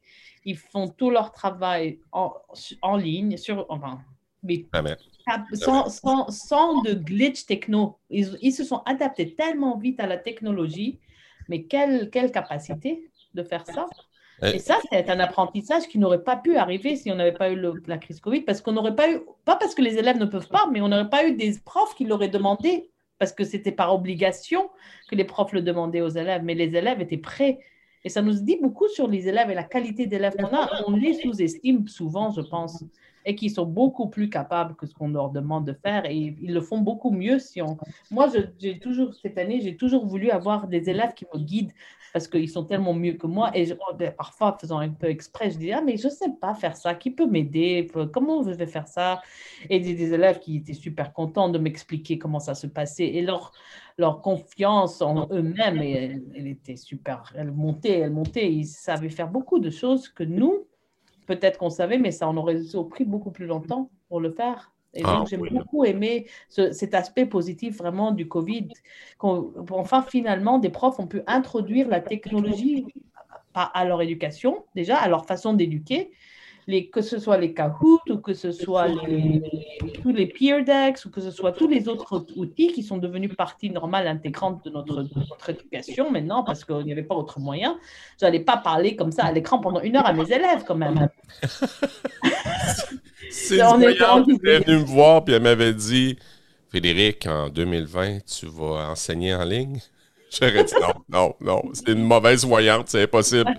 ils font tout leur travail en, en ligne, sur, enfin, mais sans, sans, sans, de glitch techno. Ils, ils, se sont adaptés tellement vite à la technologie, mais quelle, quelle capacité de faire ça? Et ça, c'est un apprentissage qui n'aurait pas pu arriver si on n'avait pas eu la crise Covid, parce qu'on n'aurait pas eu, pas parce que les élèves ne peuvent pas, mais on n'aurait pas eu des profs qui l'auraient demandé parce que c'était par obligation que les profs le demandaient aux élèves, mais les élèves étaient prêts. Et ça nous dit beaucoup sur les élèves et la qualité d'élèves qu'on a. On les sous-estime souvent, je pense, et qui sont beaucoup plus capables que ce qu'on leur demande de faire. Et ils le font beaucoup mieux si on... Moi, j'ai toujours, cette année, j'ai toujours voulu avoir des élèves qui me guident parce qu'ils sont tellement mieux que moi. Et oh, ben, parfois, faisant un peu exprès, je dis Ah, mais je ne sais pas faire ça. Qui peut m'aider Comment je vais faire ça? Et des, élèves qui étaient super contents de m'expliquer comment ça se passait. Et leur, leur confiance en eux-mêmes, elle, était super. Elle montait, elle montait. Ils savaient faire beaucoup de choses que nous, peut-être qu'on savait, mais ça en aurait pris beaucoup plus longtemps pour le faire. Et ah, donc, j'ai beaucoup aimé cet aspect positif vraiment du Covid. Enfin, finalement, des profs ont pu introduire la technologie à leur éducation, déjà, à leur façon d'éduquer, les, que ce soit les Kahoot ou que ce soit les, tous les peer decks ou que ce soit tous les autres outils qui sont devenus partie normale intégrante de notre, notre éducation maintenant parce qu'il n'y avait pas autre moyen. Je n'allais pas parler comme ça à l'écran pendant une heure à mes élèves quand même. <laughs> C'est elle est venue me voir puis elle m'avait dit Frédéric, en 2020, tu vas enseigner en ligne? J'aurais dit non, non, non. C'est une mauvaise voyante, c'est impossible.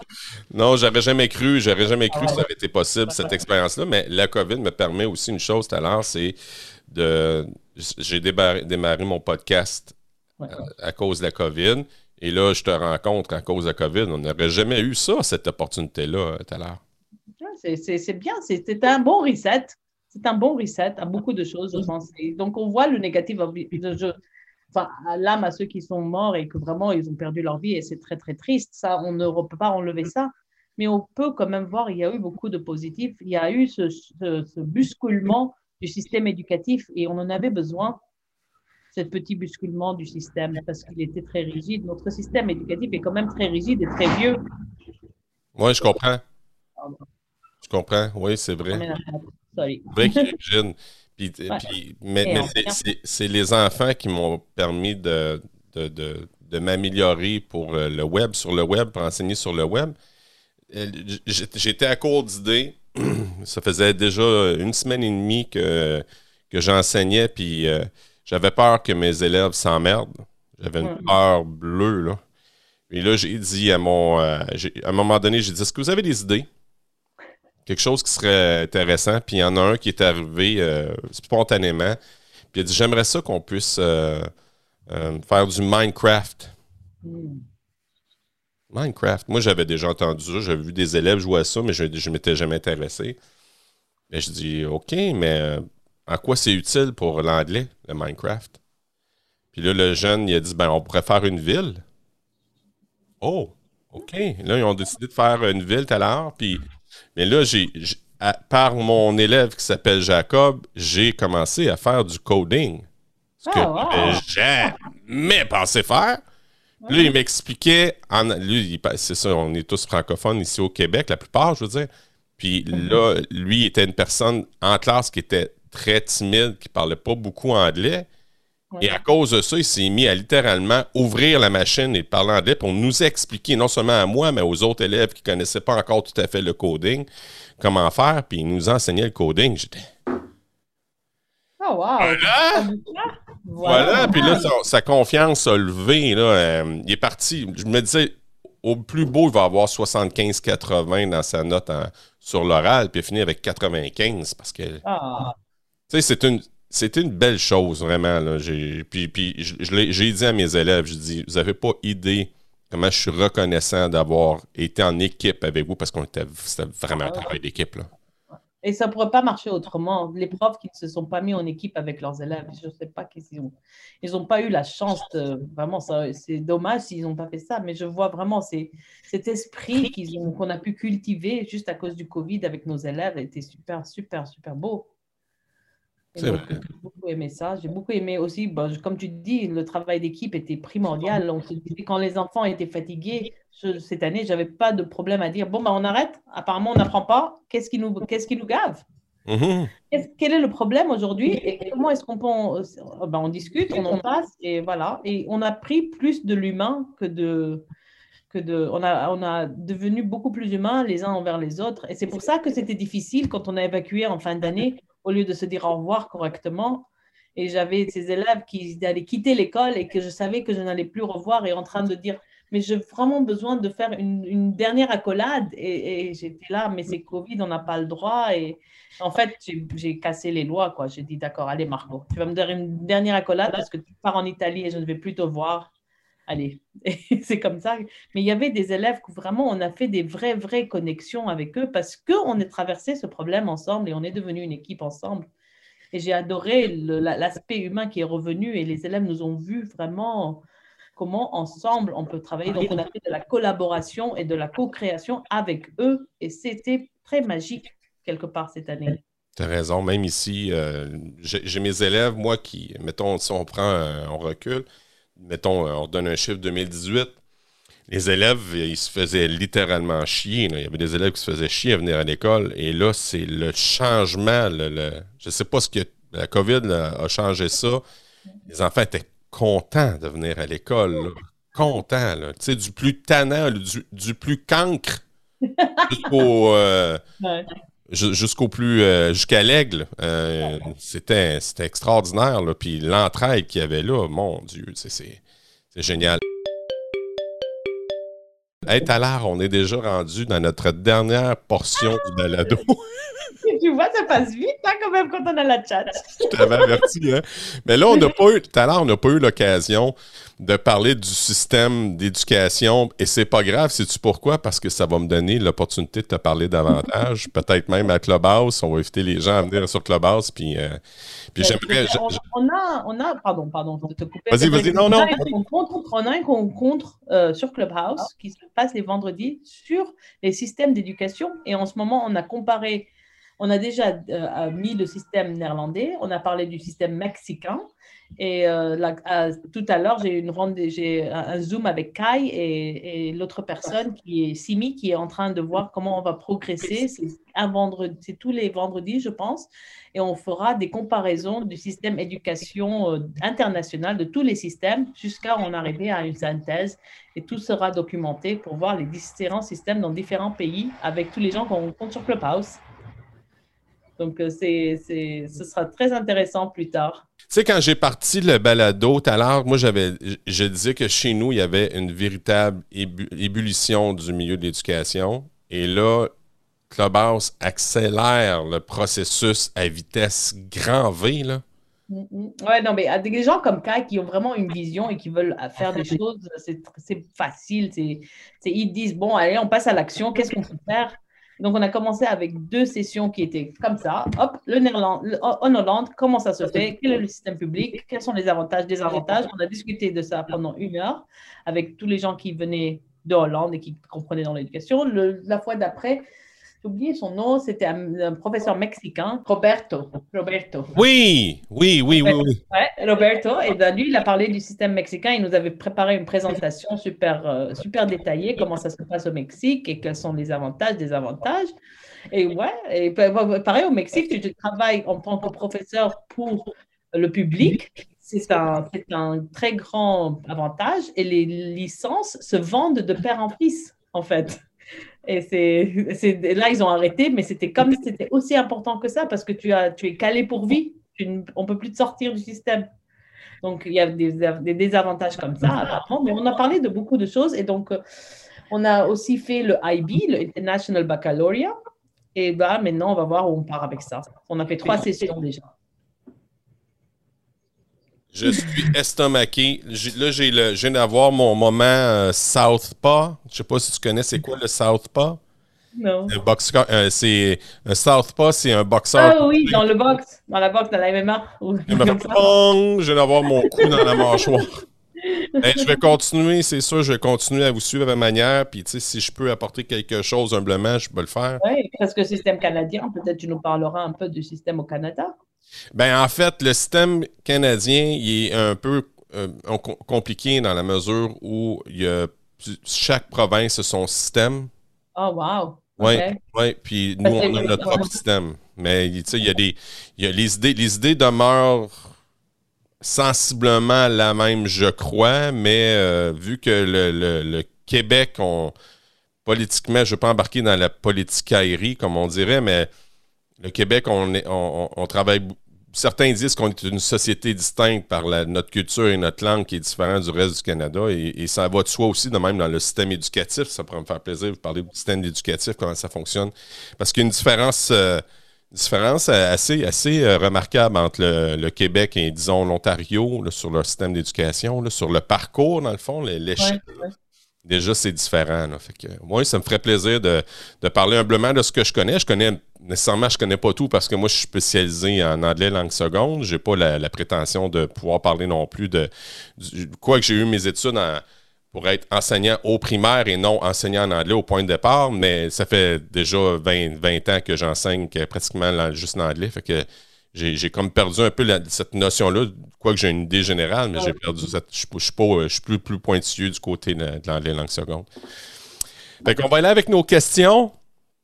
Non, j'aurais jamais cru, j'aurais jamais cru que ça avait été possible, cette expérience-là. Mais la COVID me permet aussi une chose tout à l'heure, c'est de. J'ai démarré, mon podcast euh, à, cause de la COVID. Et là, je te rencontre à cause de la COVID. On n'aurait jamais eu ça, cette opportunité-là, tout à l'heure. C'est bien, c'est un bon reset. C'est un bon reset à beaucoup de choses, je pense. donc, on voit le négatif. Je, enfin, l'âme à ceux qui sont morts et que vraiment ils ont perdu leur vie et c'est très très triste. Ça, on ne peut pas enlever ça, mais on peut quand même voir il y a eu beaucoup de positifs. Il y a eu ce, ce, bousculement du système éducatif et on en avait besoin, ce petit bousculement du système parce qu'il était très rigide. Notre système éducatif est quand même très rigide et très vieux. Oui, je comprends. Je comprends, oui, c'est vrai. Sorry. Brick Origin. Puis, puis, mais, mais c'est les enfants qui m'ont permis de, de, de, de m'améliorer pour euh, le web, sur le web, pour enseigner sur le web. Euh, j'étais à court d'idées. <clears throat> Ça faisait déjà une semaine et demie que, que j'enseignais, puis euh, j'avais peur que mes élèves s'emmerdent. J'avais une peur bleue, là. Et là, j'ai dit à mon. à un moment donné, j'ai dit Est-ce que vous avez des idées? Quelque chose qui serait intéressant. Puis il y en a un qui est arrivé euh, spontanément. Puis il a dit J'aimerais ça qu'on puisse euh, euh, faire du Minecraft. Hmm. Minecraft. Moi, j'avais déjà entendu ça. J'avais vu des élèves jouer à ça, mais je ne m'étais jamais intéressé. Et je dis OK, mais à quoi c'est utile pour l'anglais, le Minecraft? Puis là, le jeune, il a dit ben, on pourrait faire une ville. Oh, OK. Là, ils ont décidé de faire une ville tout à l'heure. Puis mais là, j'ai, par mon élève qui s'appelle Jacob, j'ai commencé à faire du coding. Ce que ah, je jamais pensé faire. Là, il m'expliquait, en, lui, c'est ça, on est tous francophones ici au Québec, la plupart, je veux dire. Puis mhm. là, lui, était une personne en classe qui était très timide, qui parlait pas beaucoup anglais. Et à cause de ça, il s'est mis à littéralement ouvrir la machine et parler anglais pour nous expliquer, non seulement à moi, mais aux autres élèves qui ne connaissaient pas encore tout à fait le coding, comment faire. Puis il nous enseignait le coding. J'étais. Oh, wow! Voilà! Puis là, sa, confiance a levé. Là, euh, il est parti. Je me disais, au plus beau, il va avoir 75-80 dans sa note sur l'oral, puis il finit avec 95 parce que. Ah. Tu sais, c'est une c'était une belle chose, vraiment. Là. Puis, puis j'ai dit à mes élèves, je dis, vous n'avez pas idée comment je suis reconnaissant d'avoir été en équipe avec vous parce qu'on était, c'était vraiment un travail d'équipe. Et ça ne pourrait pas marcher autrement. Les profs qui ne se sont pas mis en équipe avec leurs élèves, je ne sais pas qu'ils ont. Ils n'ont pas eu la chance de. Vraiment, c'est dommage s'ils n'ont pas fait ça, mais je vois vraiment cet esprit qu'on a pu cultiver juste à cause du Covid avec nos élèves était super, super, super beau. J'ai beaucoup aimé ça. J'ai beaucoup aimé aussi, bah, comme tu dis, le travail d'équipe était primordial. quand les enfants étaient fatigués, cette année, je n'avais pas de problème à dire bon, bah, on arrête. Apparemment, on n'apprend pas. Qu'est-ce qui nous, qu'est-ce qui nous gave? Mm-hmm. Quel est le problème aujourd'hui et comment est-ce qu'on peut. Bah, on discute, on en passe et voilà. Et on a pris plus de l'humain que de. Que de, on, a, on a devenu beaucoup plus humains les uns envers les autres. Et c'est pour ça que c'était difficile quand on a évacué en fin d'année au lieu de se dire au revoir correctement. Et j'avais ces élèves qui allaient quitter l'école et que je savais que je n'allais plus revoir et en train de dire mais j'ai vraiment besoin de faire une, dernière accolade. Et, j'étais là, mais c'est Covid, on n'a pas le droit. Et en fait, j'ai cassé les lois. quoi. J'ai dit, d'accord, allez, Marco, tu vas me donner une dernière accolade parce que tu pars en Italie et je ne vais plus te voir. Allez, <laughs> c'est comme ça. Mais il y avait des élèves où vraiment on a fait des vraies, vraies connexions avec eux parce qu'on a traversé ce problème ensemble et on est devenu une équipe ensemble. Et j'ai adoré l'aspect humain qui est revenu et les élèves nous ont vu vraiment comment ensemble on peut travailler. Donc on a fait de la collaboration et de la co-création avec eux et c'était très magique quelque part cette année. Tu as raison, même ici, euh, j'ai mes élèves, moi qui, mettons, si on prend, on recule, mettons, euh, on donne un chiffre 2018, les élèves, ils se faisaient littéralement chier. Il y avait des élèves qui se faisaient chier à venir à l'école. Et là, c'est le changement. je ne sais pas ce que la COVID a changé ça. Les enfants étaient contents de venir à l'école. Contents. Tu sais, du plus tannant, du, plus cancre <laughs> jusqu'au euh, jusqu'au plus euh, jusqu'à l'aigle. Euh, c'était extraordinaire. Là. Puis l'entraide qu'il y avait là, mon Dieu, c'est génial. Hey, Talar, on est déjà rendu dans notre dernière portion du balado. <laughs> tu vois, ça passe vite hein, quand même quand on a la chat. Je t'avais averti, hein? Mais là, on n'a pas eu, Talar, on n'a pas eu l'occasion de parler du système d'éducation. Et c'est pas grave, sais-tu pourquoi? Parce que ça va me donner l'opportunité de te parler davantage. <laughs> Peut-être même à Clubhouse. On va inviter les gens à venir sur Clubhouse. Puis, euh, puis euh, j'aimerais. On, a, on a, pardon, pardon, de te couper. Vas-y, vas-y, non, non. On a un rencontre euh, sur Clubhouse qui se passe les vendredis sur les systèmes d'éducation. Et en ce moment, on a comparé On a déjà euh, mis le système néerlandais, on a parlé du système mexicain. Et euh, tout à l'heure, j'ai j'ai un Zoom avec Kai et, l'autre personne qui est Simi, qui est en train de voir comment on va progresser. C'est un vendredi, c'est tous les vendredis, je pense, et on fera des comparaisons du système éducation euh, international de tous les systèmes jusqu'à en arriver à une synthèse. Et tout sera documenté pour voir les différents systèmes dans différents pays avec tous les gens qu'on rencontre sur Clubhouse. Donc, euh, c'est, ce sera très intéressant plus tard. Tu sais, quand j'ai parti le balado tout à l'heure, moi, j'avais, je disais que chez nous, il y avait une véritable ébullition du milieu de l'éducation. Et là, Clubhouse accélère le processus à vitesse grand V. Là. Mm-hmm. Ouais, non, mais des gens comme Kai qui ont vraiment une vision et qui veulent faire des <laughs> choses, c'est, facile. C'est, ils disent, bon, allez, on passe à l'action, qu'est-ce qu'on peut faire? Donc, on a commencé avec deux sessions qui étaient comme ça. Hop, le Néerlande, en Hollande, comment ça se fait? Quel est le système public? Quels sont les avantages, désavantages? On a discuté de ça pendant une heure avec tous les gens qui venaient de Hollande et qui comprenaient dans l'éducation. La fois d'après, oublié son nom, c'était un, professeur mexicain, Roberto. Roberto. Oui, oui, oui, oui. oui. Ouais, Roberto. Et ben, lui, il a parlé du système mexicain. Il nous avait préparé une présentation super, euh, super détaillée, comment ça se passe au Mexique et quels sont les avantages, désavantages. Et ouais, et pareil au Mexique, tu travailles en tant que professeur pour le public. C'est un, un très grand avantage et les licences se vendent de père en fils, en fait. Et c'est, là, ils ont arrêté, mais c'était comme c'était aussi important que ça parce que tu, as, tu es calé pour vie. on ne peut plus te sortir du système. Donc, il y a des, des désavantages comme ça, apparemment. Mais on a parlé de beaucoup de choses. Et donc, on a aussi fait le IB, le International Baccalaureate. Et là, maintenant, on va voir où on part avec ça. On a fait trois sessions déjà. Je suis estomaqué. Là, j'ai le, je viens d'avoir mon moment euh, Southpaw. Je sais pas si tu connais, c'est quoi le Southpaw? Non. Un boxeur, euh, c'est un Southpaw, c'est un boxeur. Ah oui, dans le box, dans la boxe, dans la MMA. je viens d'avoir mon coup dans la mâchoire. Ben, je vais continuer, c'est sûr, je vais continuer à vous suivre à ma manière. Puis, tu sais, si je peux apporter quelque chose humblement, je peux le faire. Oui, parce que système canadien, peut-être tu nous parleras un peu du système au Canada. Ben, en fait, le système canadien, il est un peu euh, compliqué dans la mesure où il y a, chaque province a son système. Oh, wow. Oui, ouais, puis nous, on a notre propre système. Mais il y a des. Y a les, idées, les idées demeurent sensiblement la même, je crois, mais euh, vu que le, Québec, on, politiquement, je ne veux pas embarquer dans la politique aérie, comme on dirait, mais le Québec, on, est, on, travaille. Certains disent qu'on est une société distincte par notre culture et notre langue qui est différente du reste du Canada. Et, ça va de soi aussi, de même dans le système éducatif. Ça pourrait me faire plaisir de vous parler du système éducatif, comment ça fonctionne. Parce qu'il y a une différence, euh, différence assez, assez euh, remarquable entre le, Québec et, disons, l'Ontario sur leur système d'éducation, sur le parcours, dans le fond, l'échelle déjà, c'est différent. Fait que, moi, ça me ferait plaisir de, parler humblement de ce que je connais. Je connais, nécessairement, je connais pas tout parce que moi, je suis spécialisé en anglais langue seconde. J'ai pas la, prétention de pouvoir parler non plus de. quoi que j'ai eu mes études pour être enseignant au primaire et non enseignant en anglais au point de départ, mais ça fait déjà 20, 20 ans que j'enseigne pratiquement juste l'anglais. Fait que j'ai comme perdu un peu cette notion-là, quoique j'ai une idée générale, mais j'ai perdu cette. Je ne suis, plus, plus pointilleux du côté de, l'anglais langue seconde. Fait qu'on va aller avec nos questions.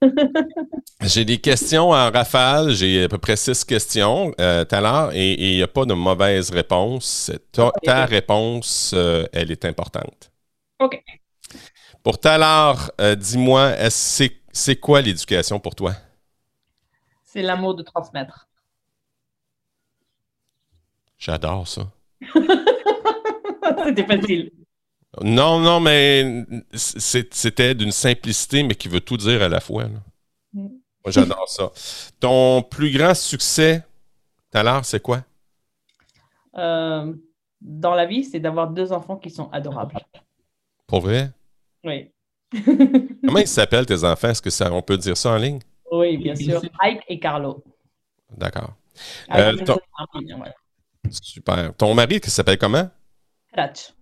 <laughs> j'ai des questions en rafale. J'ai à peu près six questions euh, tout à l'heure et il n'y a pas de mauvaise réponse. Ta, réponse, euh, elle est importante. OK. Pour tout à l'heure, euh, dis-moi, c'est quoi l'éducation pour toi? C'est l'amour de transmettre. J'adore ça. <laughs> C'était facile. Non, non, mais c'était d'une simplicité, mais qui veut tout dire à la fois. Mm. Moi, j'adore ça. Ton plus grand succès, tout c'est quoi? Euh, dans la vie, c'est d'avoir deux enfants qui sont adorables. Pour vrai? Oui. <laughs> Comment ils s'appellent, tes enfants? Est-ce que ça, on peut dire ça en ligne? Oui, bien sûr. Ike et Carlo. D'accord. Euh, Super. Ton mari, qui s'appelle comment? Ratch.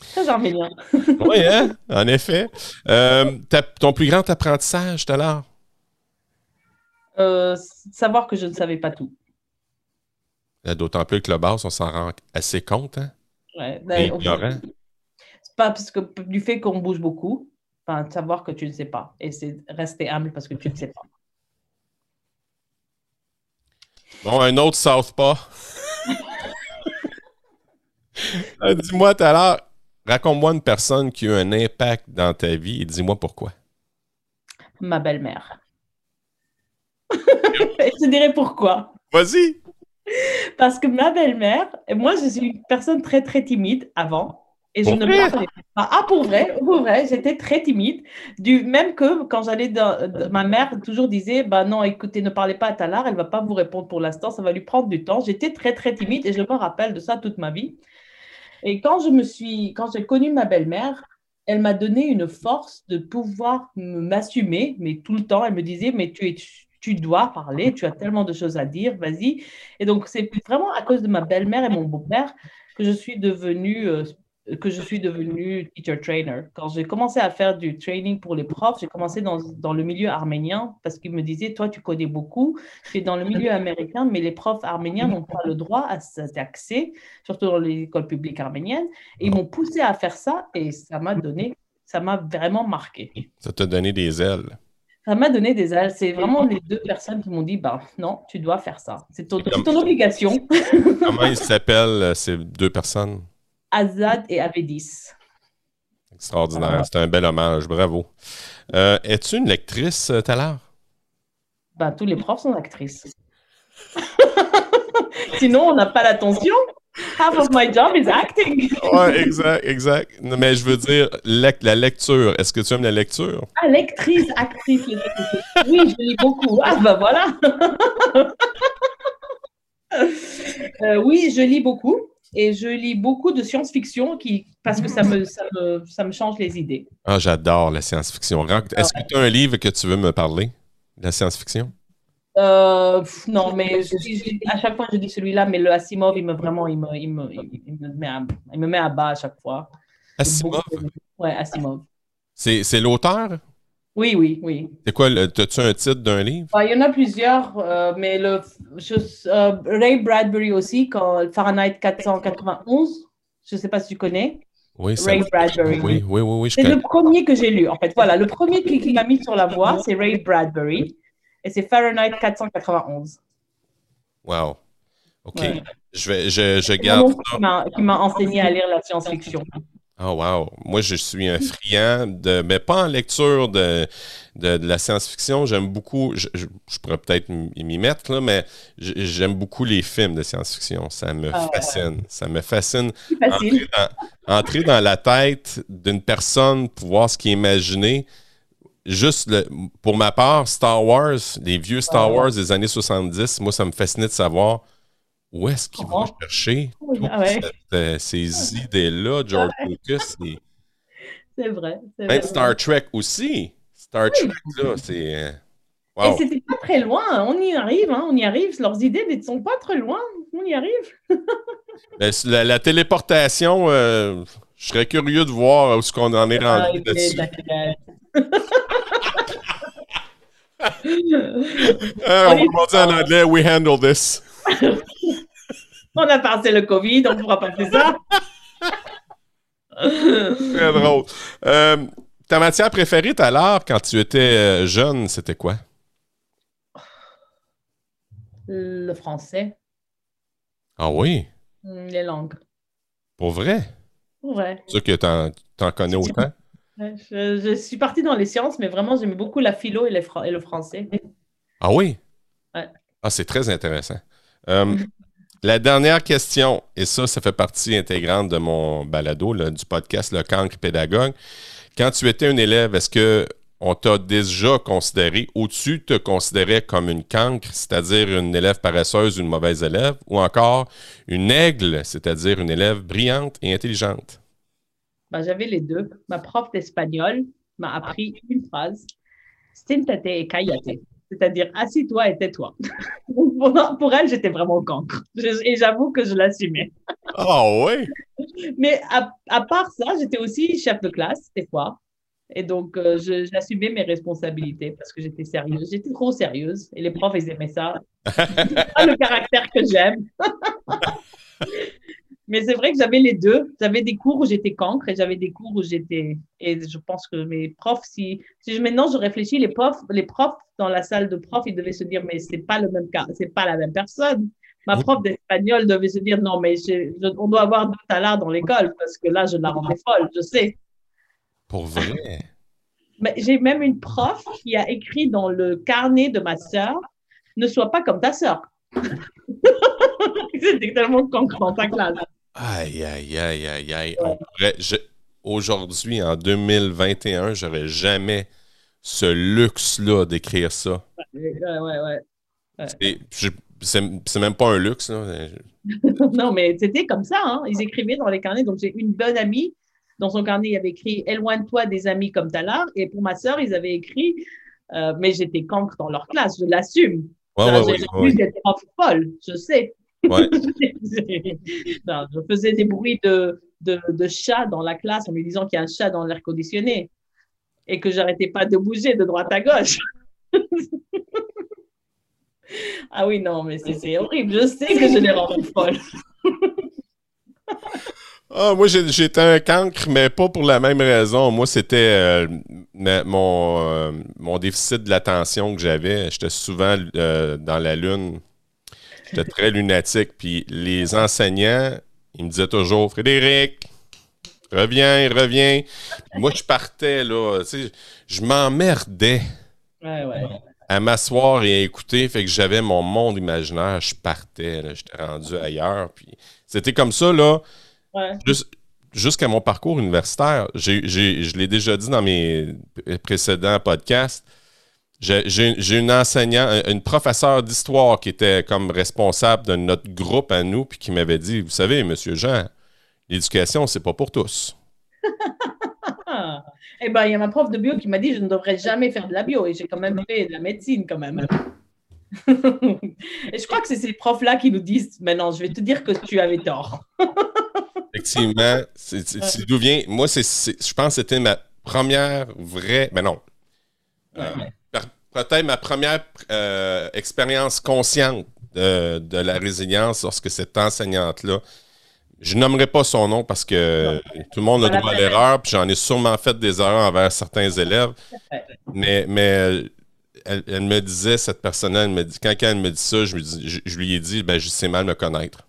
Très arménien. <laughs> oui, hein? En effet. Euh, ton plus grand apprentissage tout à l'heure? Euh, savoir que je ne savais pas tout. Euh, D'autant plus que le bas, on s'en rend assez compte. Hein? Ouais, ben, c'est pas parce que du fait qu'on bouge beaucoup, enfin, savoir que tu ne sais pas. Et c'est rester humble parce que tu ne sais pas. Bon, un autre Southpaw. <laughs> Dis-moi tout à l'heure, raconte-moi une personne qui a eu un impact dans ta vie et dis-moi pourquoi. Ma belle-mère. <laughs> Je dirais pourquoi. Vas-y! Parce que ma belle-mère, moi, je suis une personne très, très timide avant. Et je ne parlais pas. Ah, pour vrai, pour vrai, j'étais très timide. Du, même que quand j'allais dans, ma mère toujours disait, bah non, écoutez, ne parlez pas à Talar, elle va pas vous répondre pour l'instant, ça va lui prendre du temps. J'étais très, très timide et je me rappelle de ça toute ma vie. Et quand je me suis, quand j'ai connu ma belle-mère, elle m'a donné une force de pouvoir me- m'assumer, mais tout le temps, elle me disait, mais tu es, tu dois parler, tu as tellement de choses à dire, vas-y. Et donc, c'est vraiment à cause de ma belle-mère et mon beau-père que je suis devenue, euh, que je suis devenue teacher trainer. Quand j'ai commencé à faire du training pour les profs, j'ai commencé dans, dans le milieu arménien parce qu'ils me disaient, toi, tu connais beaucoup, tu es dans le milieu américain, mais les profs arméniens n'ont pas le droit à cet accès, surtout dans les écoles publiques arméniennes. Et ils m'ont poussé à faire ça et ça m'a donné, ça m'a vraiment marqué. Ça t'a donné des ailes. Ça m'a donné des ailes. C'est vraiment les deux personnes qui m'ont dit, bah, non, tu dois faire ça. C'est ton, c'est ton obligation. <laughs> Comment ils s'appellent, euh, ces deux personnes? Azad et Avedis. Extraordinaire. C'est un bel hommage. Bravo. Euh, Es-tu une lectrice euh, l'heure? Ben, tous les profs sont actrices. <laughs> Sinon, on n'a pas l'attention. Half of my job is acting. <laughs> Oui, exact, exact. Mais je veux dire, la lecture. Est-ce que tu aimes la lecture? Ah, lectrice, actrice. Oui, je lis beaucoup. Ah, ben voilà. <laughs> Euh, oui, je lis beaucoup. Et je lis beaucoup de science-fiction qui, parce que ça me, ça, me, ça me change les idées. Ah, j'adore la science-fiction. Ren- Est-ce que tu as un livre que tu veux me parler? de La science-fiction? Euh, non, mais je à chaque fois, je dis celui-là, mais le Asimov, il me vraiment, il me, il me, il me, met, à, il me met à bas à chaque fois. Asimov? Ouais, Asimov. C'est l'auteur? Oui, oui, oui. C'est quoi? T'as-tu un titre d'un livre? Ouais, il y en a plusieurs, euh, mais le, je, euh, Ray Bradbury aussi, quand Fahrenheit 491, je ne sais pas si tu connais. Oui, ça- Ray Bradbury. Oui, oui, oui, C'est le premier que j'ai lu, en fait. Voilà, le premier qui, qui m'a mis sur la voie, c'est Ray Bradbury. Et c'est Fahrenheit 491. Wow. OK. Ouais. Je, vais, je, je garde qui m'a enseigné à lire la science-fiction. Oh, wow. Moi, je suis un friand de, mais pas en lecture de, de, de la science-fiction. J'aime beaucoup, je, je- je pourrais peut-être m'y mettre, là, mais j'aime beaucoup les films de science-fiction. Ça me Ah ouais. fascine. Ça me fascine. Entrer dans, entrer dans la tête d'une personne pour voir ce qui est imaginé. Juste le- pour ma part, Star Wars, les vieux Star. Wars des années 70, moi, ça me fascinait de savoir où est-ce qu'ils vont Comment? chercher Oui, toutes ah ouais. cette, euh, ces <laughs> idées-là, George Lucas. et C'est vrai. même vrai. Star Trek aussi. Star Trek, là, c'est. euh, Et Wow. c'était pas très loin. On y arrive, hein, on y arrive. Leurs idées ne sont pas très loin. On y arrive. <laughs> Ben, La, la téléportation, euh, je serais curieux de voir où est-ce qu'on en est rendu d'accord. Hein, <laughs> on va dire en anglais, we handle this. <laughs> On a passé le Covid, on ne pourra pas faire ça. <laughs> Très drôle. Euh, ta matière préférée à l'heure, quand tu étais euh, jeune, c'était quoi? Le français, Ah oui, Hmm, les langues. pour vrai? Ouais. C'est sûr que t'en, t'en connais autant? Je, je suis partie dans les sciences, mais vraiment, j'aimais beaucoup la philo et, les fran- et le français. Ah oui? Ouais. Ah, c'est très intéressant. Euh, la dernière question, et ça, ça fait partie intégrante de mon balado, là, du podcast Le Cancre Pédagogue. Quand tu étais un élève, est-ce que on t'a déjà considéré, au-dessus, te considérait comme une cancre, c'est-à-dire une élève paresseuse, une mauvaise élève, ou encore une aigle, c'est-à-dire une élève brillante et intelligente? Ben, J'avais les deux. Ma prof d'espagnol m'a appris une phrase. Stintate et cállate. C'est-à-dire, assis-toi et tais-toi. <laughs> pour, elle, j'étais vraiment cancre. Et j'avoue que je l'assumais. Ah oui? Mais à, à part ça, j'étais aussi chef de classe, des fois. Et donc, euh, j'assumais mes responsabilités parce que j'étais sérieuse. J'étais trop sérieuse. Et les profs, ils aimaient ça. <laughs> Pas le caractère que j'aime. <laughs> Mais c'est vrai que j'avais les deux. J'avais des cours où j'étais cancre et j'avais des cours où j'étais. Et je pense que mes profs, si, si je, maintenant je réfléchis, les profs, les profs dans la salle de profs, ils devaient se dire, mais c'est pas le même cas, c'est pas la même personne. Ma prof d'espagnol devait se dire, non, mais je- je- on doit avoir deux talards dans l'école parce que là, je la rendais folle, je sais. Pour vrai. Mais j'ai même une prof qui a écrit dans le carnet de ma sœur, ne sois pas comme ta sœur. <laughs> C'était tellement cancre dans ta classe. Aïe, aïe, aïe, aïe, aïe. Aujourd'hui, en 2021, j'aurais jamais ce luxe-là d'écrire ça. Ouais, ouais, ouais. C'est même pas un luxe. Là. <laughs> non, mais c'était comme ça. Hein. Ils écrivaient dans les carnets. Donc, j'ai une bonne amie. Dans son carnet, il avait écrit Éloigne-toi des amis comme Talar. Et pour ma sœur, ils avaient écrit euh, Mais j'étais cancre dans leur classe, je l'assume. Ouais, ouais, j'ai ouais, prof folle, je sais. Ouais. <laughs> Non, je faisais des bruits de, de, de chat dans la classe en lui disant qu'il y a un chat dans l'air conditionné et que j'arrêtais pas de bouger de droite à gauche. <laughs> ah oui, non, mais c'est horrible. Je sais que je l'ai rendu folle. <laughs> Ah, moi, j'ai- j'étais un cancre, mais pas pour la même raison. Moi, c'était euh, mon, euh, mon déficit de l'attention que j'avais. J'étais souvent euh, dans la lune. J'étais très lunatique. Puis les enseignants, ils me disaient toujours Frédéric, reviens, reviens. Puis moi, je partais, là. Je m'emmerdais Ouais, ouais. à m'asseoir et à écouter. Fait que j'avais mon monde imaginaire. Je partais, là. J'étais rendu ailleurs. Puis c'était comme ça, là. ouais. Jusqu'à mon parcours universitaire, je l'ai déjà dit dans mes précédents podcasts, j'ai une enseignante, une professeure d'histoire qui était comme responsable de notre groupe à nous, puis qui m'avait dit, vous savez, Monsieur Jean, l'éducation, c'est pas pour tous. <laughs> Eh ben, il y a ma prof de bio qui m'a dit je ne devrais jamais faire de la bio et j'ai quand même fait de la médecine quand même. <laughs> et je crois que c'est ces profs-là qui nous disent maintenant, je vais te dire que tu avais tort. <laughs> Effectivement, c'est d'où vient. Moi, je pense que c'était ma première vraie. Ben non. Euh, per- Peut-être ma première euh, expérience consciente de, de la résilience lorsque cette enseignante-là. Je nommerai pas son nom parce que tout le monde a droit à l'erreur, puis j'en ai sûrement fait des erreurs envers certains élèves. Mais, mais elle, elle me disait, cette personne-là, elle me dit, quand elle me dit ça, je, me dis- je, je lui ai dit, ben, je sais mal me connaître.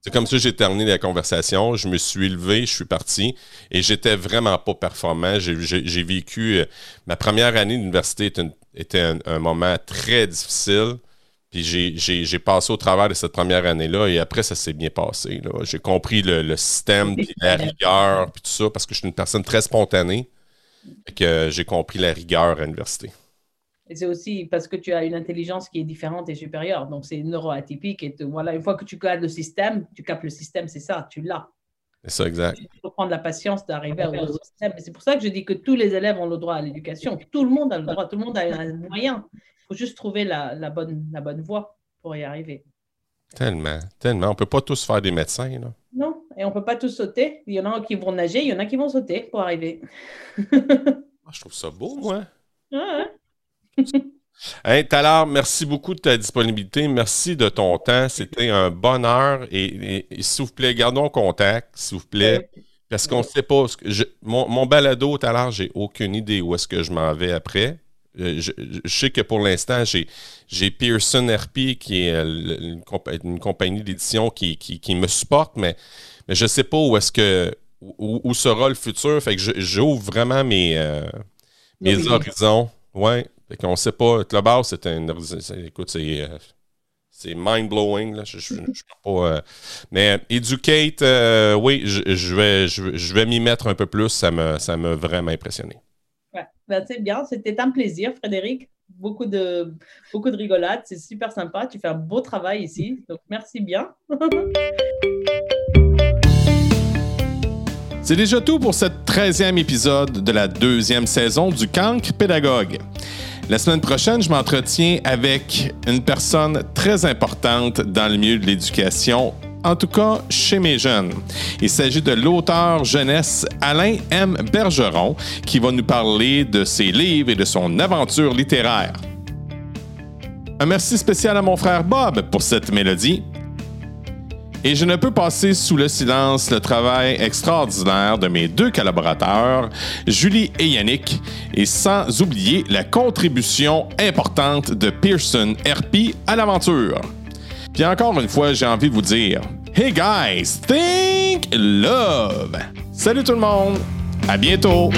C'est comme ça que j'ai terminé la conversation. Je me suis levé, je suis parti et j'étais vraiment pas performant. J'ai- vécu euh, ma première année d'université était, un, un moment très difficile. Puis j'ai- passé au travers de cette première année-là et après, ça s'est bien passé. J'ai compris le, le système, puis la rigueur, puis tout ça, parce que je suis une personne très spontanée. Fait que euh, j'ai compris la rigueur à l'université. Et c'est aussi parce que tu as une intelligence qui est différente et supérieure. Donc, c'est neuroatypique. Et te- voilà, une fois que tu captes le système, tu captes le système, c'est ça, tu l'as. C'est ça, exact. Il faut prendre la patience d'arriver au système. C'est pour ça que je dis que tous les élèves ont le droit à l'éducation. Tout le monde a le droit, tout le monde a un <laughs> moyen. Il faut juste trouver la, la bonne, la bonne voie pour y arriver. Tellement, tellement. On peut pas tous faire des médecins, là. Non, et on ne peut pas tous sauter. Il y en a qui vont nager, il y en a qui vont sauter pour arriver. <laughs> Ah, je trouve ça beau, moi. Ouais, Hey, Talar, merci beaucoup de ta disponibilité. Merci de ton temps. C'était un bonheur. Et, et- et s'il vous plaît, gardons contact, s'il vous plaît. Parce qu'on ne sait pas. ce que je- mon, mon balado, Talar, j'ai aucune idée où est-ce que je m'en vais après. Euh, Je, je- je sais que pour l'instant, j'ai, Pearson RP, qui est euh, une, compa- une compagnie d'édition qui, qui- qui me supporte, mais, mais je ne sais pas où est-ce que où, où sera le futur. Fait que je- j'ouvre vraiment mes, euh, mes Oui. horizons. Ouais. Fait qu'on sait pas. Clubhouse, c'est un. Écoute, c'est. euh, c'est mind-blowing. Là. Je, je- je peux pas. euh, mais Educate, euh, oui, je, vais, je, vais- je vais m'y mettre un peu plus. Ça me, ça m'a vraiment impressionné. Ouais. Ben, c'est bien, c'était un plaisir, Frédéric. Beaucoup de, beaucoup de rigolade, c'est super sympa. Tu fais un beau travail ici, <laughs> donc merci bien. <laughs> C'est déjà tout pour ce 13e épisode de la deuxième saison du Cancre Pédagogue. La semaine prochaine, je m'entretiens avec une personne très importante dans le milieu de l'éducation en tout cas chez mes jeunes. Il s'agit de l'auteur jeunesse Alain M. Bergeron qui va nous parler de ses livres et de son aventure littéraire. Un merci spécial à mon frère Bob pour cette mélodie. Et je ne peux passer sous le silence le travail extraordinaire de mes deux collaborateurs, Julie et Yannick, et sans oublier la contribution importante de Pearson RP à l'aventure. Puis encore une fois, j'ai envie de vous dire Hey guys, think love! Salut tout le monde! À bientôt!